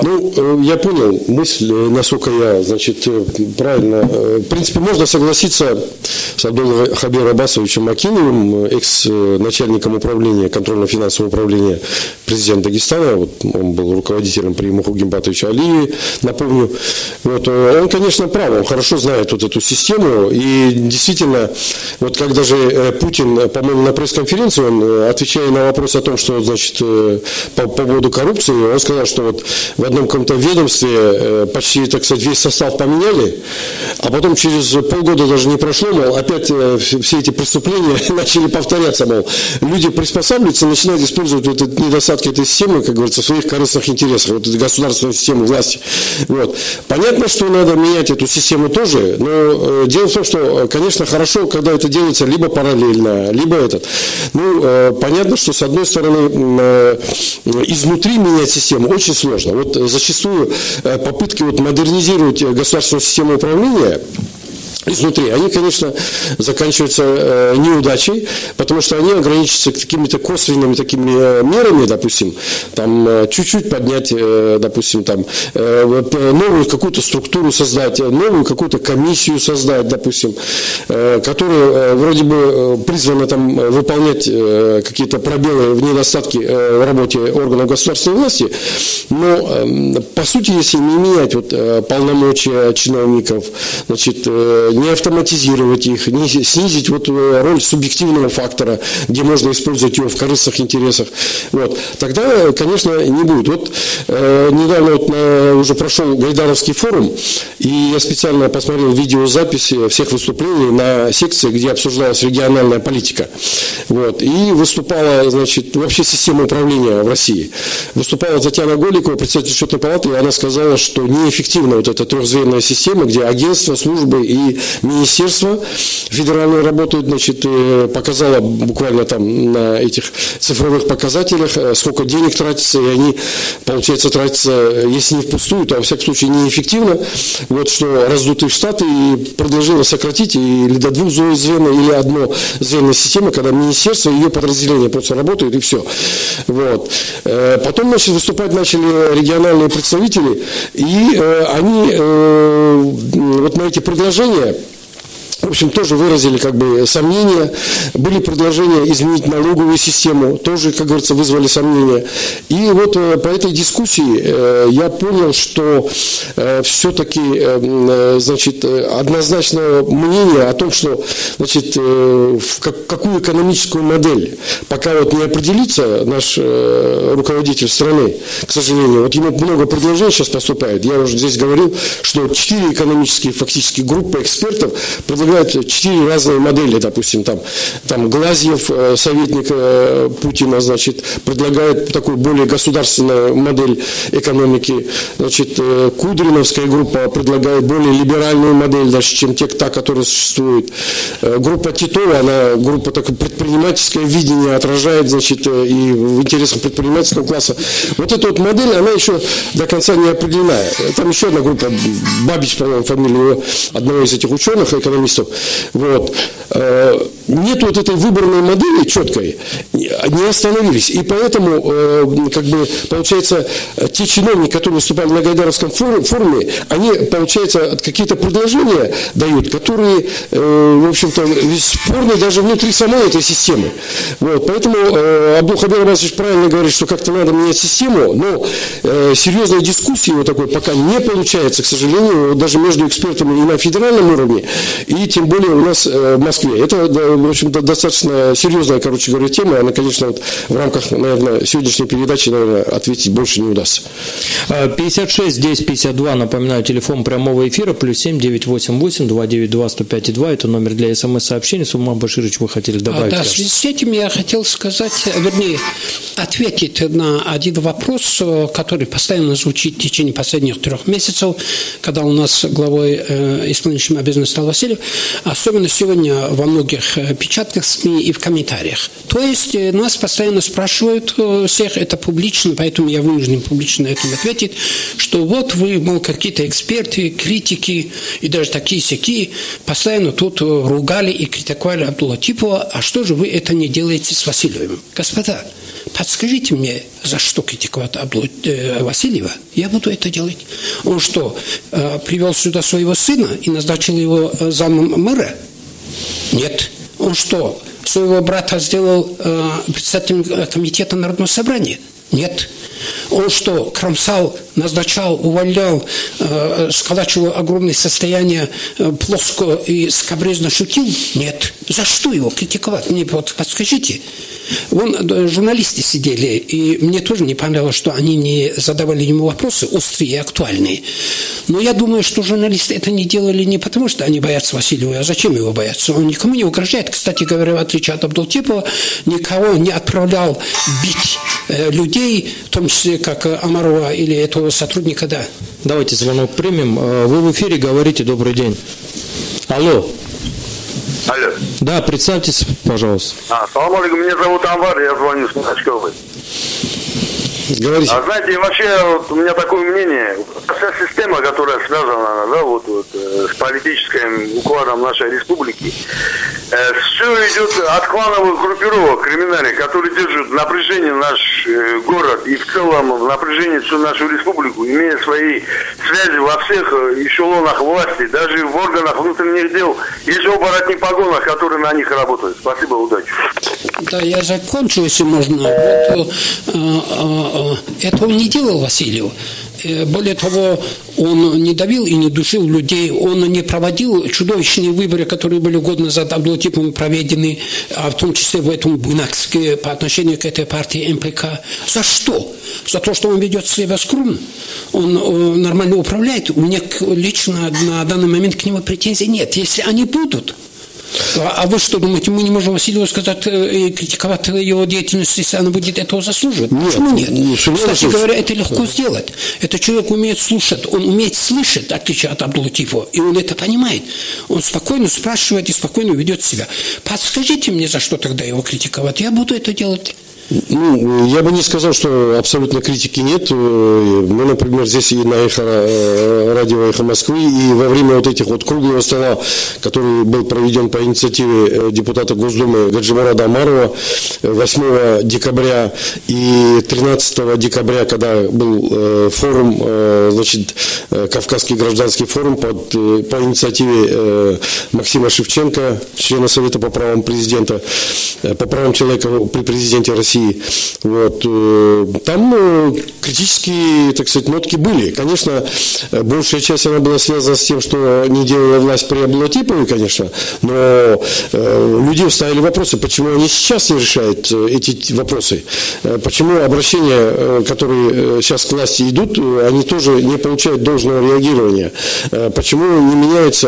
Ну, э, я понял мысль, э, насколько я, значит, э, правильно. В принципе, можно согласиться с Абдулом Хабиром Абасовичем Макиновым, экс-начальником управления, контрольно-финансового управления президента Дагестана. Вот он был руководителем при Муху Гимбатовича Алиеве, напомню. Вот, он, конечно, прав, он хорошо знает вот эту систему. И действительно, вот как даже Путин, по-моему, на пресс-конференции, он, отвечая на вопрос о том, что, значит, по поводу коррупции, он сказал, что вот в одном каком-то ведомстве э, почти, так сказать, весь состав поменяли, а потом через полгода даже не прошло, мол, опять э, все эти преступления начали повторяться, мол, люди приспосабливаются, начинают использовать вот эти недостатки этой системы, как говорится, в своих корыстных интересах, вот эту государственную систему власти. Вот. Понятно, что надо менять эту систему тоже, но э, дело в том, что, конечно, хорошо, когда это делается либо параллельно, либо этот. Ну, понятно, что с одной стороны, изнутри менять систему очень сложно. Вот зачастую э, попытки вот модернизировать государственную систему управления изнутри, они, конечно, заканчиваются э, неудачей, потому что они ограничиваются какими-то косвенными такими э, мерами, допустим, там э, чуть-чуть поднять, допустим, там новую какую-то структуру создать, новую какую-то комиссию создать, допустим, которая вроде бы призвана там выполнять какие-то пробелы в недостатки в работе органов государственной власти, но э, по сути, если не менять вот, полномочия чиновников, значит, не автоматизировать их, не снизить вот э, роль субъективного фактора, где можно использовать его в корыстных интересах, вот, тогда, конечно, не будет. Вот э, недавно вот, на, уже прошел Гайдаровский форум, и я специально посмотрел видеозаписи всех выступлений на секции, где обсуждалась региональная политика. Вот, и выступала, значит, вообще система управления в России. Выступала Татьяна Голикова, председатель счетной палаты, и она сказала, что неэффективна вот эта трехзвенная система, где агентства, службы и министерство федеральное работает, значит, э, показала буквально там на этих цифровых показателях, э, сколько денег тратится, и они, получается, тратятся, э, если не впустую, то, во всяком случае, неэффективно. Вот что раздутые штаты и предложила сократить или до двух звеньев, или одно звенная система, когда министерство и ее подразделения просто работают, и все. Вот. Потом, значит, выступать начали региональные представители, и они вот на эти предложения в общем, тоже выразили как бы сомнения. Были предложения изменить налоговую систему, тоже, как говорится, вызвали сомнения. И вот э, по этой дискуссии э, я понял, что э, все-таки, значит, однозначное мнение о том, что, значит, в какую экономическую модель, пока вот не определится наш руководитель страны, к сожалению, вот ему много предложений сейчас поступает. Я уже здесь говорил, что четыре экономические фактически группы экспертов предлагают предлагают четыре разные модели, допустим, там, там Глазьев, э, советник э, Путина, значит, предлагает такую более государственную модель экономики, значит, э, Кудриновская группа предлагает более либеральную модель, даже, чем те, та, которая существует. Группа Титова, она группа такое предпринимательское видение отражает, значит, и в интересах предпринимательского класса. Вот эта вот модель, она еще до конца не определена. Там еще одна группа, Бабич, по-моему, фамилия одного из этих ученых, экономистов, вот. Э, нет вот этой выбранной модели четкой, не остановились. И поэтому, э, как бы, получается, те чиновники, которые выступали на Гайдаровском форуме, они, получается, какие-то предложения дают, которые, э, в общем-то, спорные даже внутри самой этой системы. Вот. Поэтому Абдул Хабир Абасович правильно говорит, что как-то надо менять систему, но серьезной дискуссии вот такой пока не получается, к сожалению, даже между экспертами и на федеральном уровне, и тем более у нас э, в Москве. Это, в общем-то, достаточно серьезная, короче говоря, тема. Она, конечно, вот в рамках, наверное, сегодняшней передачи, наверное, ответить больше не удастся. 56 10 52, напоминаю, телефон прямого эфира, плюс 7 988 292 105 2. Это номер для смс-сообщений. Сумма Баширович, вы хотели добавить? А, да, в связи с этим я хотел сказать, вернее, ответить на один вопрос, э, который постоянно звучит в течение последних трех месяцев, когда у нас главой э, исполняющим обязанности стал Васильев. Особенно сегодня во многих э, печатных СМИ и в комментариях. То есть э, нас постоянно спрашивают э, всех, это публично, поэтому я вынужден публично на этом ответить, что вот вы, мол, какие-то эксперты, критики и даже такие сяки постоянно тут ругали и критиковали Абдулла Типова, а что же вы это не делаете с Васильевым? Господа, подскажите мне, за что критиковать Абдулла э, Васильева? Я буду это делать. Он что, э, привел сюда своего сына и назначил его замом мэра? Нет. Он что, своего брата сделал э, председателем комитета Народного собрания? Нет. Он что, кромсал, назначал, увольнял, э, сколачивал огромное состояние, э, плоско и скобрезно шутил? Нет. За что его критиковать? Мне вот подскажите. Вон э, журналисты сидели, и мне тоже не понравилось, что они не задавали ему вопросы острые и актуальные. Но я думаю, что журналисты это не делали не потому, что они боятся Васильева, а зачем его бояться? Он никому не угрожает. Кстати говоря, в отличие от Абдултипова, никого не отправлял бить людей, в том числе как Амарова или этого сотрудника, да. Давайте звонок примем. Э, вы в эфире говорите «Добрый день». Алло. Алло. Да, представьтесь, пожалуйста. А, салам алейкум, меня зовут Анвар, я звоню с Махачковой. Говорите. А знаете, вообще вот у меня такое мнение, вся система, которая связана да, вот, вот, э, с политическим укладом нашей республики, э, все идет от клановых группировок криминальных, которые держат напряжение наш э, город и в целом напряжение всю нашу республику, имея свои связи во всех э, эшелонах власти, даже в органах внутренних дел. Есть оборотни погонах, которые на них работают. Спасибо, удачи. Да, я закончу, если можно. Вот, э, э, Э, этого не делал Васильев. Э, более того, он не давил и не душил людей, он не проводил чудовищные выборы, которые были год назад Абдулатиповым проведены, а в том числе в этом Буйнакске по отношению к этой партии МПК. За что? За то, что он ведет себя скромно? Он э, нормально управляет? У меня лично на данный момент к нему претензий нет. Если они будут, а, а вы что думаете, мы не можем Васильеву сказать э, и критиковать его деятельность, если она будет этого заслуживать? Нет, Почему нет? Не, Кстати говоря, это легко сделать. Это человек умеет слушать, он умеет слышать, отличие от Абдулла Тифова, и он это понимает. Он спокойно спрашивает и спокойно ведет себя. Подскажите мне, за что тогда его критиковать, я буду это делать. Ну, я бы не сказал, что абсолютно критики нет. Мы, например, здесь и на эхо, э, радио «Эхо Москвы», и во время вот этих вот круглого стола, который был проведен по инициативе э, депутата Госдумы Гаджимарада Амарова 8 э, декабря и 13 декабря, когда был форум, значит, Кавказский гражданский форум под, по инициативе Максима Шевченко, члена Совета по правам президента, по правам человека при президенте России, России. Вот. Э, там э, критические, так сказать, нотки были. Конечно, э, большая часть она была связана с тем, что не делала власть при Аблатиповой, конечно, но люди ставили вопросы, почему они сейчас не решают эти вопросы. Почему обращения, которые сейчас к власти идут, они тоже не получают должного реагирования. Почему не меняется,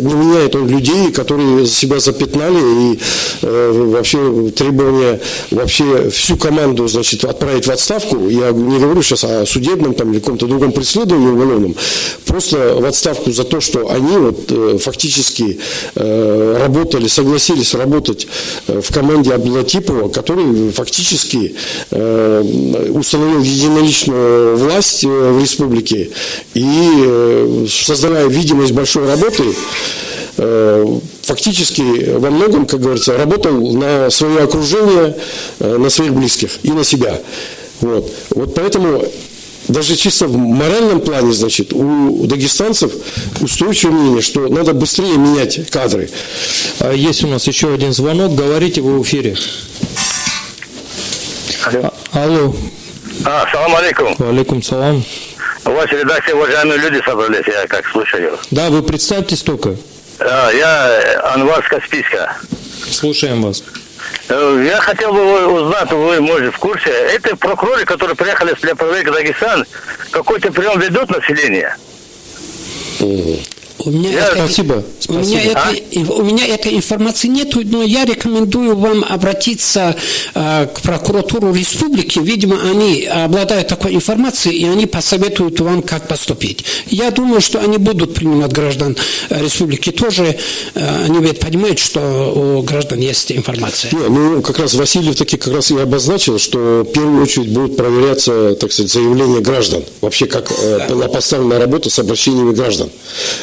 не меняет он людей, которые себя запятнали и вообще требования вообще вообще всю команду, значит, отправить в отставку, я не говорю сейчас о судебном там, или каком-то другом преследовании уголовном, просто в отставку за то, что они вот э, фактически э, работали, согласились работать э, в команде Абдулатипова, который фактически установил единоличную власть в республике. И создавая видимость большой работы, фактически во многом, как говорится, работал на свое окружение, э, на своих близких и на себя. Вот, вот поэтому даже чисто в моральном плане, значит, у дагестанцев устойчивое мнение, что надо быстрее менять кадры. А есть у нас еще один звонок, говорите вы в эфире. Алло. А, алло. А, салам алейкум. Алейкум салам. У вас редакция уважаемые люди собрались, я как слушаю. Да, вы представьтесь только. А, я Анвар Каспийска. Слушаем вас. Э, я хотел бы узнать, вы, может, в курсе, это прокуроры, которые приехали для проверки Дагестан, какой-то прием ведут население? У меня, я... это, Спасибо. У, меня а? это, у меня этой информации нет, но я рекомендую вам обратиться э, к прокуратуру республики. Видимо, они обладают такой информацией, и они посоветуют вам, как поступить. Я думаю, что они будут принимать граждан республики тоже. Э, они ведь понимают, что у граждан есть информация. Не, ну, как раз Васильев таки как раз и обозначил, что в первую очередь будут проверяться, так сказать, заявления граждан. Вообще, как э, была поставлена работа с обращениями граждан.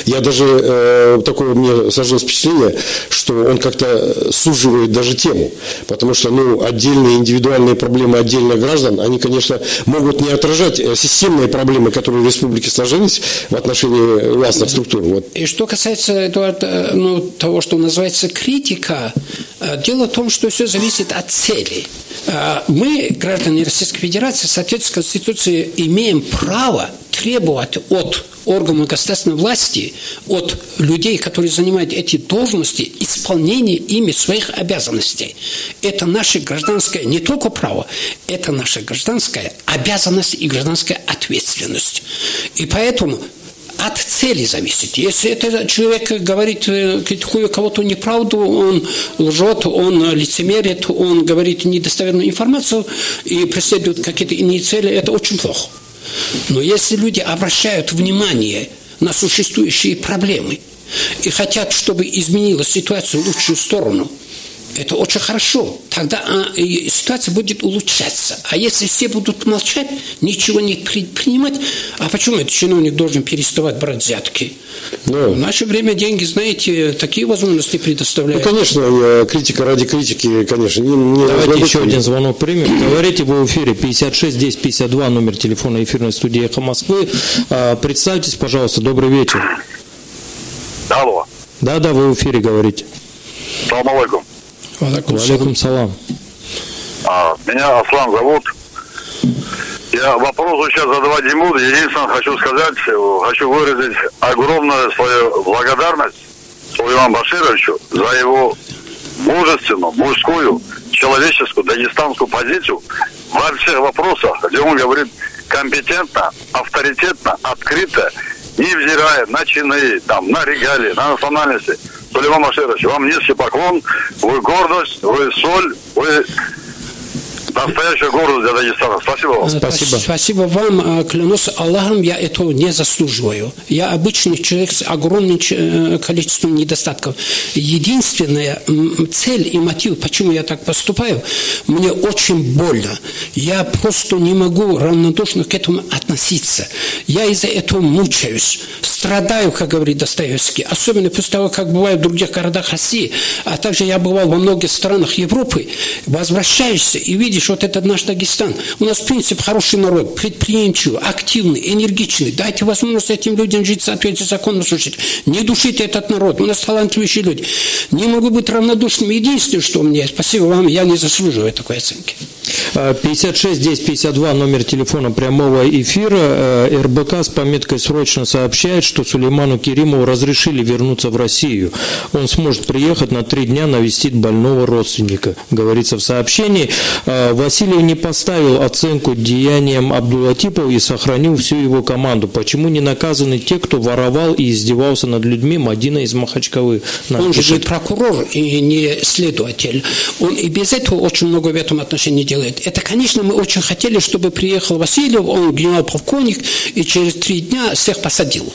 Я даже э, такое мне сложилось впечатление, что он как-то суживает даже тему, потому что ну, отдельные индивидуальные проблемы отдельных граждан, они, конечно, могут не отражать э, системные проблемы, которые в республике сложились в отношении властных структур. Вот. И что касается Эдуард, э, ну, того, что называется критика, дело в том, что все зависит от цели. Мы, граждане Российской Федерации, в соответствии с Конституцией, имеем право требовать от органов государственной власти, от людей, которые занимают эти должности, исполнения ими своих обязанностей. Это наше гражданское не только право, это наша гражданская обязанность и гражданская ответственность. И поэтому от цели зависит. Если этот человек говорит, э, критикуя кого-то неправду, он лжет, он лицемерит, он говорит недостоверную информацию и преследует какие-то иные цели, это очень плохо. Но если люди обращают внимание на существующие проблемы и хотят, чтобы изменилась ситуация в лучшую сторону – это очень хорошо. Тогда а, ситуация будет улучшаться. А если все будут молчать, ничего не предпринимать, а почему этот чиновник должен переставать брать взятки? Ну, в наше время деньги, знаете, такие возможности предоставляют. Ну, конечно, критика ради критики, конечно. Не, не Давайте еще один звонок примем. Говорите, вы в эфире 56 10 52, номер телефона эфирной студии «Эхо Москвы». А, представьтесь, пожалуйста, добрый вечер. Алло. Да-да, вы в эфире говорите. Салам алейкум. Валикум салам. А, меня Аслан зовут. Я вопрос сейчас задавать не буду. Единственное, хочу сказать, хочу выразить огромную свою благодарность Сулейману Башировичу за его мужественную, мужскую, человеческую, дагестанскую позицию во всех вопросах, где он говорит компетентно, авторитетно, открыто, невзирая на чины, там, на регалии, на национальности. Сулейман Маширович, вам низкий поклон, вы гордость, вы соль, вы Настоящая гордость для Дагестана. Спасибо вам. Спасибо. Спасибо вам. Клянусь Аллахом, я этого не заслуживаю. Я обычный человек с огромным э, количеством недостатков. Единственная цель и мотив, почему я так поступаю, мне очень больно. Я просто не могу равнодушно к этому относиться. Я из-за этого мучаюсь, страдаю, как говорит Достоевский. Особенно после того, как бываю в других городах России, а также я бывал во многих странах Европы, возвращаешься и видишь, вот этот наш Дагестан, у нас, в принципе, хороший народ, предприимчивый, активный, энергичный. Дайте возможность этим людям жить в соответствии с законом слушать. Не душите этот народ. У нас талантливые люди. Не могу быть равнодушным. Единственное, что у есть, спасибо вам, я не заслуживаю такой оценки. 56 10 52 номер телефона прямого эфира. Э, РБК с пометкой «Срочно» сообщает, что Сулейману Керимову разрешили вернуться в Россию. Он сможет приехать на три дня навестить больного родственника, говорится в сообщении. Э, Василий не поставил оценку деяниям Абдулатипова и сохранил всю его команду. Почему не наказаны те, кто воровал и издевался над людьми? Мадина из Махачкалы. Он же прокурор и не следователь. Он и без этого очень много в этом отношении делает. Это, конечно, мы очень хотели, чтобы приехал Васильев, он генерал-полковник, и через три дня всех посадил.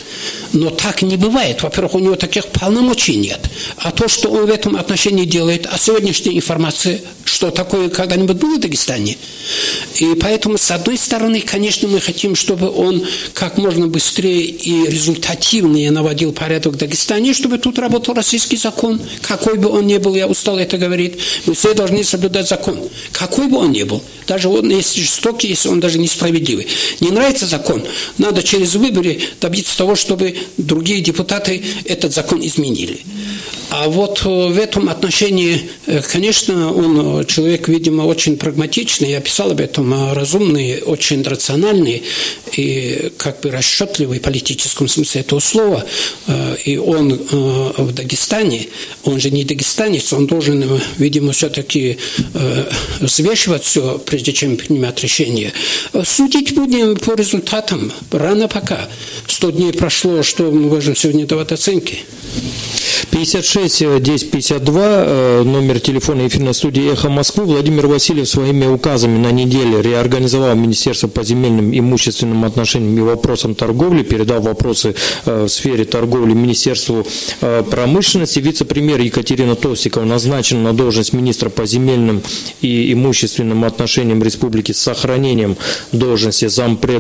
Но так не бывает. Во-первых, у него таких полномочий нет. А то, что он в этом отношении делает, а сегодняшняя информация, что такое когда-нибудь было в Дагестане. И поэтому, с одной стороны, конечно, мы хотим, чтобы он как можно быстрее и результативнее наводил порядок в Дагестане, чтобы тут работал российский закон. Какой бы он ни был, я устал это говорить, мы все должны соблюдать закон. Какой бы он ни был. Даже он, если жестокий, если он даже несправедливый. Не нравится закон, надо через выборы добиться того, чтобы другие депутаты этот закон изменили. А вот в этом отношении, конечно, он человек, видимо, очень прагматичный, я писал об этом, разумный, очень рациональный и как бы расчетливый в политическом смысле этого слова. И он в Дагестане, он же не дагестанец, он должен, видимо, все-таки взвешивать все, прежде чем принимать решение. Судить будем по результатам. Рано пока. Сто дней прошло, что мы можем сегодня давать оценки? 56 10 52, номер телефона эфирной студии «Эхо Москвы». Владимир Васильев своими указами на неделе реорганизовал Министерство по земельным имущественным отношениям и вопросам торговли, передал вопросы э, в сфере торговли Министерству э, промышленности. Вице-премьер Екатерина Толстикова назначена на должность министра по земельным и имущественным отношениям республики с сохранением должности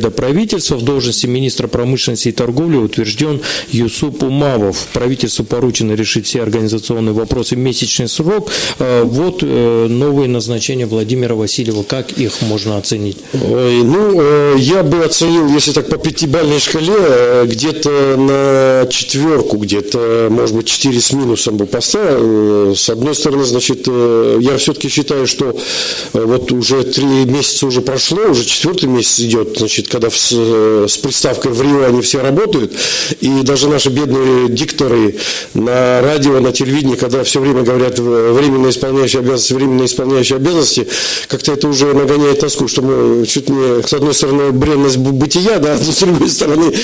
зампреда правительства. В должности министра промышленности и торговли утвержден Юсуп Умавов. Правительству поручено решить все организационные вопросы месячный срок. Э, вот э, новые назначения Владимира Васильева. Как их можно оценить? Ну, э, я бы оценил, если так по пятибалльной шкале, где-то на четверку, где-то, может быть, четыре с минусом бы поставил. С одной стороны, значит, я все-таки считаю, что вот уже три месяца уже прошло, уже четвертый месяц идет, значит, когда с, с приставкой в Рио они все работают, и даже наши бедные дикторы на радио, на телевидении, когда все время говорят временно исполняющие обязанности, временно исполняющие обязанности, как-то это уже нагоняет тоску, что мы чуть не, с одной стороны, бренность бытия, да, а с другой стороны,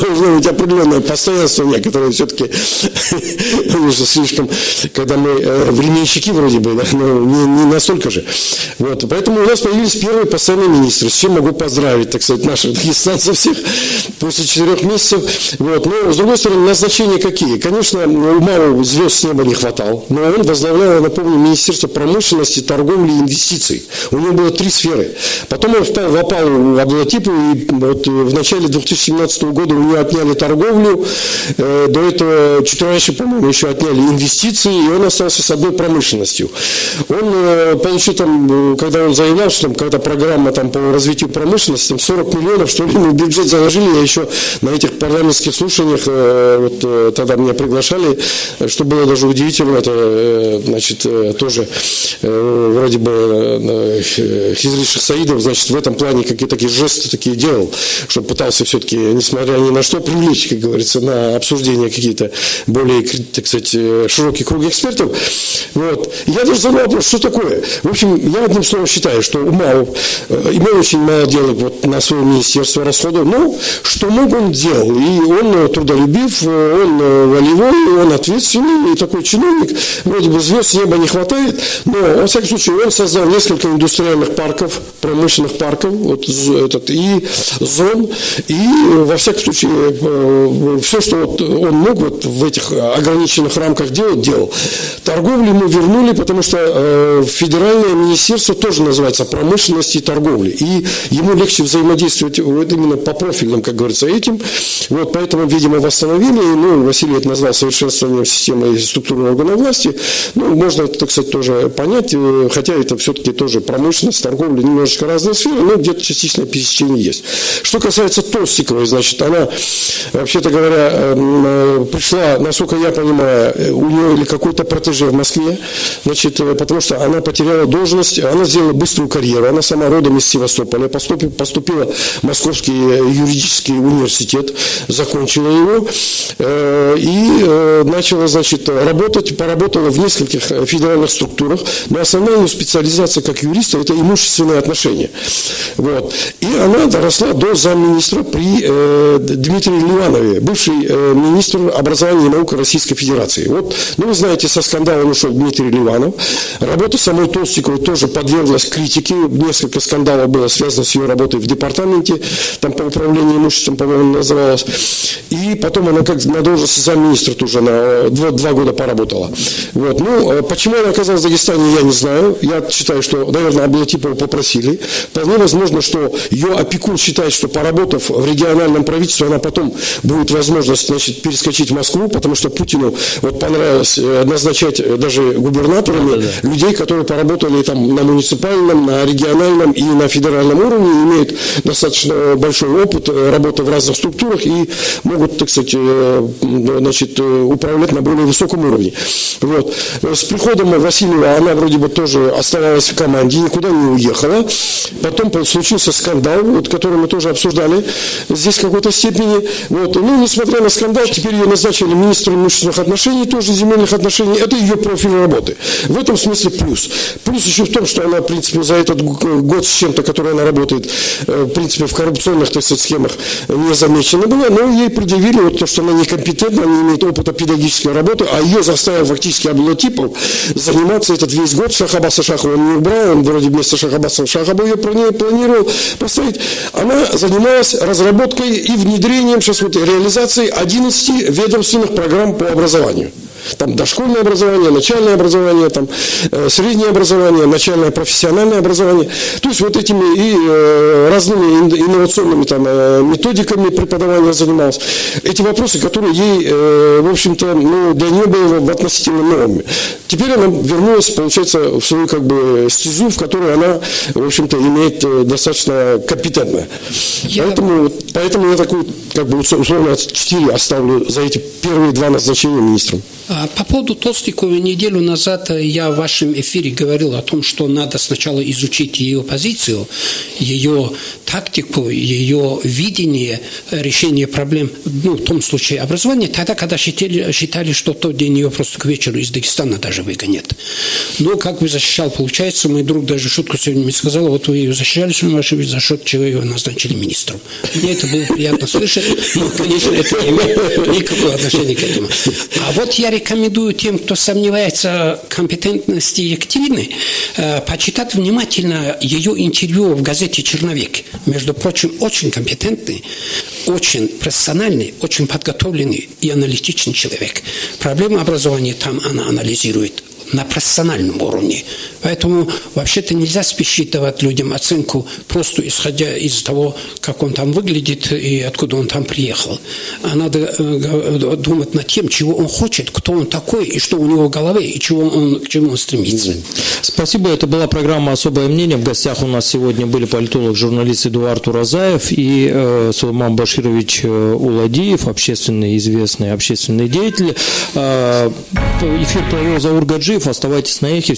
должно быть определенное постоянство некоторое все-таки уже слишком, когда мы э, временщики вроде бы, но не настолько же. Вот, поэтому у нас появились первые постоянные министры, с чем могу поздравить, так сказать, наших дагестанцев всех после четырех месяцев. Вот, но, с другой стороны, назначения какие? Конечно, Умару звезд с неба не хватало, но он возглавлял, я напомню, Министерство промышленности, торговли и инвестиций. У него было три сферы. Потом он впал в опалу Абдулатипу, и вот в начале 2017 года у него отняли торговлю, э, до этого чуть раньше, по-моему, еще отняли инвестиции, и он остался с одной промышленностью. Он э, получил там, когда он заявлял, что там, когда программа там, по развитию промышленности, 40 миллионов, что ли, в бюджет заложили, я еще на этих парламентских слушаниях, э, вот тогда меня приглашали, что было даже удивительно, это, э, значит, э, тоже э, вроде бы Хизри Шахсаидов, значит, в этом плане какие-то такие жесты такие делал, что пытался все-таки, несмотря ни на что, привлечь, как говорится, на обсуждение какие-то более, так сказать, широкий круг экспертов. Вот. Я даже задал вопрос, что такое? В общем, я одним словом считаю, что Умаров имел очень мало дела вот на свое министерство расходов, но что мог он делал, и он трудолюбив, он волевой, он ответственный и такой чиновник, вроде бы звезд неба не хватает, но, во всяком случае, он создал несколько индустриальных парков, промышленных парков, вот этот, и зон, и, во всяком случае, э, все, что вот он мог вот в этих ограниченных рамках делать, делал. Торговлю ему вернули, потому что э, федеральное министерство тоже называется промышленности и торговли, и ему легче взаимодействовать вот именно по профильным, как говорится, этим, вот поэтому, видимо, восстановили, ну, Василий это назвал совершенствованием системы структуры органов власти, ну, можно, так сказать, тоже понять, э, хотя это все-таки тоже промышленность, торговля, немножечко разные сферы, но где-то частичное пересечение есть. Что касается Толстиковой, значит, она, вообще-то говоря, эм, э, пришла, насколько я понимаю, э, у нее или какой-то протеже в Москве, значит, потому что она потеряла должность, она сделала быструю карьеру, она сама родом из Севастополя, поступила в Московский юридический университет, закончила его, и начала, значит, работать, поработала в нескольких э, федеральных структурах, но основная ее специализация как юриста – это имущественные отношения. Вот. И она доросла до замминистра при э, Дмитрии Ливанове, бывший э, министр образования и науки Российской Федерации. Вот, ну, вы знаете, со скандалом ушел Дмитрий Ливанов. Работа самой Толстиковой тоже подверглась критике. Несколько скандалов было связано с ее работой в департаменте, там по управлению имуществом, по-моему, называлось. И потом она как на должности замминистра тоже на два, два года поработала. Вот. Ну, э, почему она оказалась в Дагестане, я не знаю. Я считаю, что, наверное, Аблатипова попросили. Вполне возможно, что ее опекун считает, что поработав в региональном правительстве, она потом будет возможность значит, перескочить в Москву, потому что Путину вот понравилось э, назначать даже губернаторами да, да. людей, которые поработали там на муниципальном, на региональном и на федеральном уровне, имеют достаточно большой опыт э, работы в разных структурах и могут, так сказать, значит, управлять на более высоком уровне. Вот. С приходом Васильева она вроде бы тоже оставалась в команде, никуда не уехала. Потом случился скандал, вот, который мы тоже обсуждали здесь в какой-то степени. Вот. Ну, несмотря на скандал, теперь ее назначили министром имущественных отношений, тоже земельных отношений. Это ее профиль работы. В этом смысле плюс. Плюс еще в том, что она, в принципе, за этот год с чем-то, который она работает, э, в принципе, в коррупционных, так сказать, схемах не замечена была, но ей предъявили вот то, что она некомпетентна, она не имеет опыта педагогической работы, а ее заставил фактически Аблатипов заниматься этот весь год. Шахабаса Шахова он не убрал, он вроде вместо Шахабаса Шахаба ее планировал поставить. Она занималась разработкой и внедрением, сейчас вот реализацией 11 ведомственных программ по образованию. Там дошкольное образование, начальное образование, там, э, среднее образование, начальное профессиональное образование. То есть вот этими и э, разными инновационными там, э, методиками преподавания занималась. Эти вопросы, которые ей, в общем-то, ну, для нее были в относительно новыми. Теперь она вернулась, получается, в свою как бы стезу, в которой она, в общем-то, имеет достаточно компетентно. Я... Поэтому, поэтому я такую, как бы, условно, 4 оставлю за эти первые два назначения министром. А, по поводу Толстикова, неделю назад я в вашем эфире говорил о том, что надо сначала изучить ее позицию, ее тактику, ее видение решения проблем, ну, в том случае образования, тогда, когда считали, считали что тот день ее просто к вечеру из Дагестана даже выгонят. Но как вы защищал, получается, мой друг даже шутку сегодня мне сказал, вот вы ее защищали, ваши за счет чего ее назначили министром. Мне это было приятно слышать, но, конечно, это не имеет никакого отношения к этому. А вот я рекомендую тем, кто сомневается в компетентности Екатерины, э, почитать внимательно ее интервью в газете «Черновик». Между прочим, очень компетентный, очень профессиональный, очень подготовленный и аналитичный человек. Проблемы образования там она анализирует на профессиональном уровне. Поэтому вообще-то нельзя спешить людям оценку просто исходя из того, как он там выглядит и откуда он там приехал. А надо э, думать над тем, чего он хочет, кто он такой и что у него в голове и чего он, к чему он стремится. Спасибо. Это была программа «Особое мнение». В гостях у нас сегодня были политолог, журналист Эдуард Уразаев и э, Сулейман Баширович э, Уладиев, общественный известный общественный деятель. Э, эфир провел Заур Гаджиев. Оставайтесь на эхе.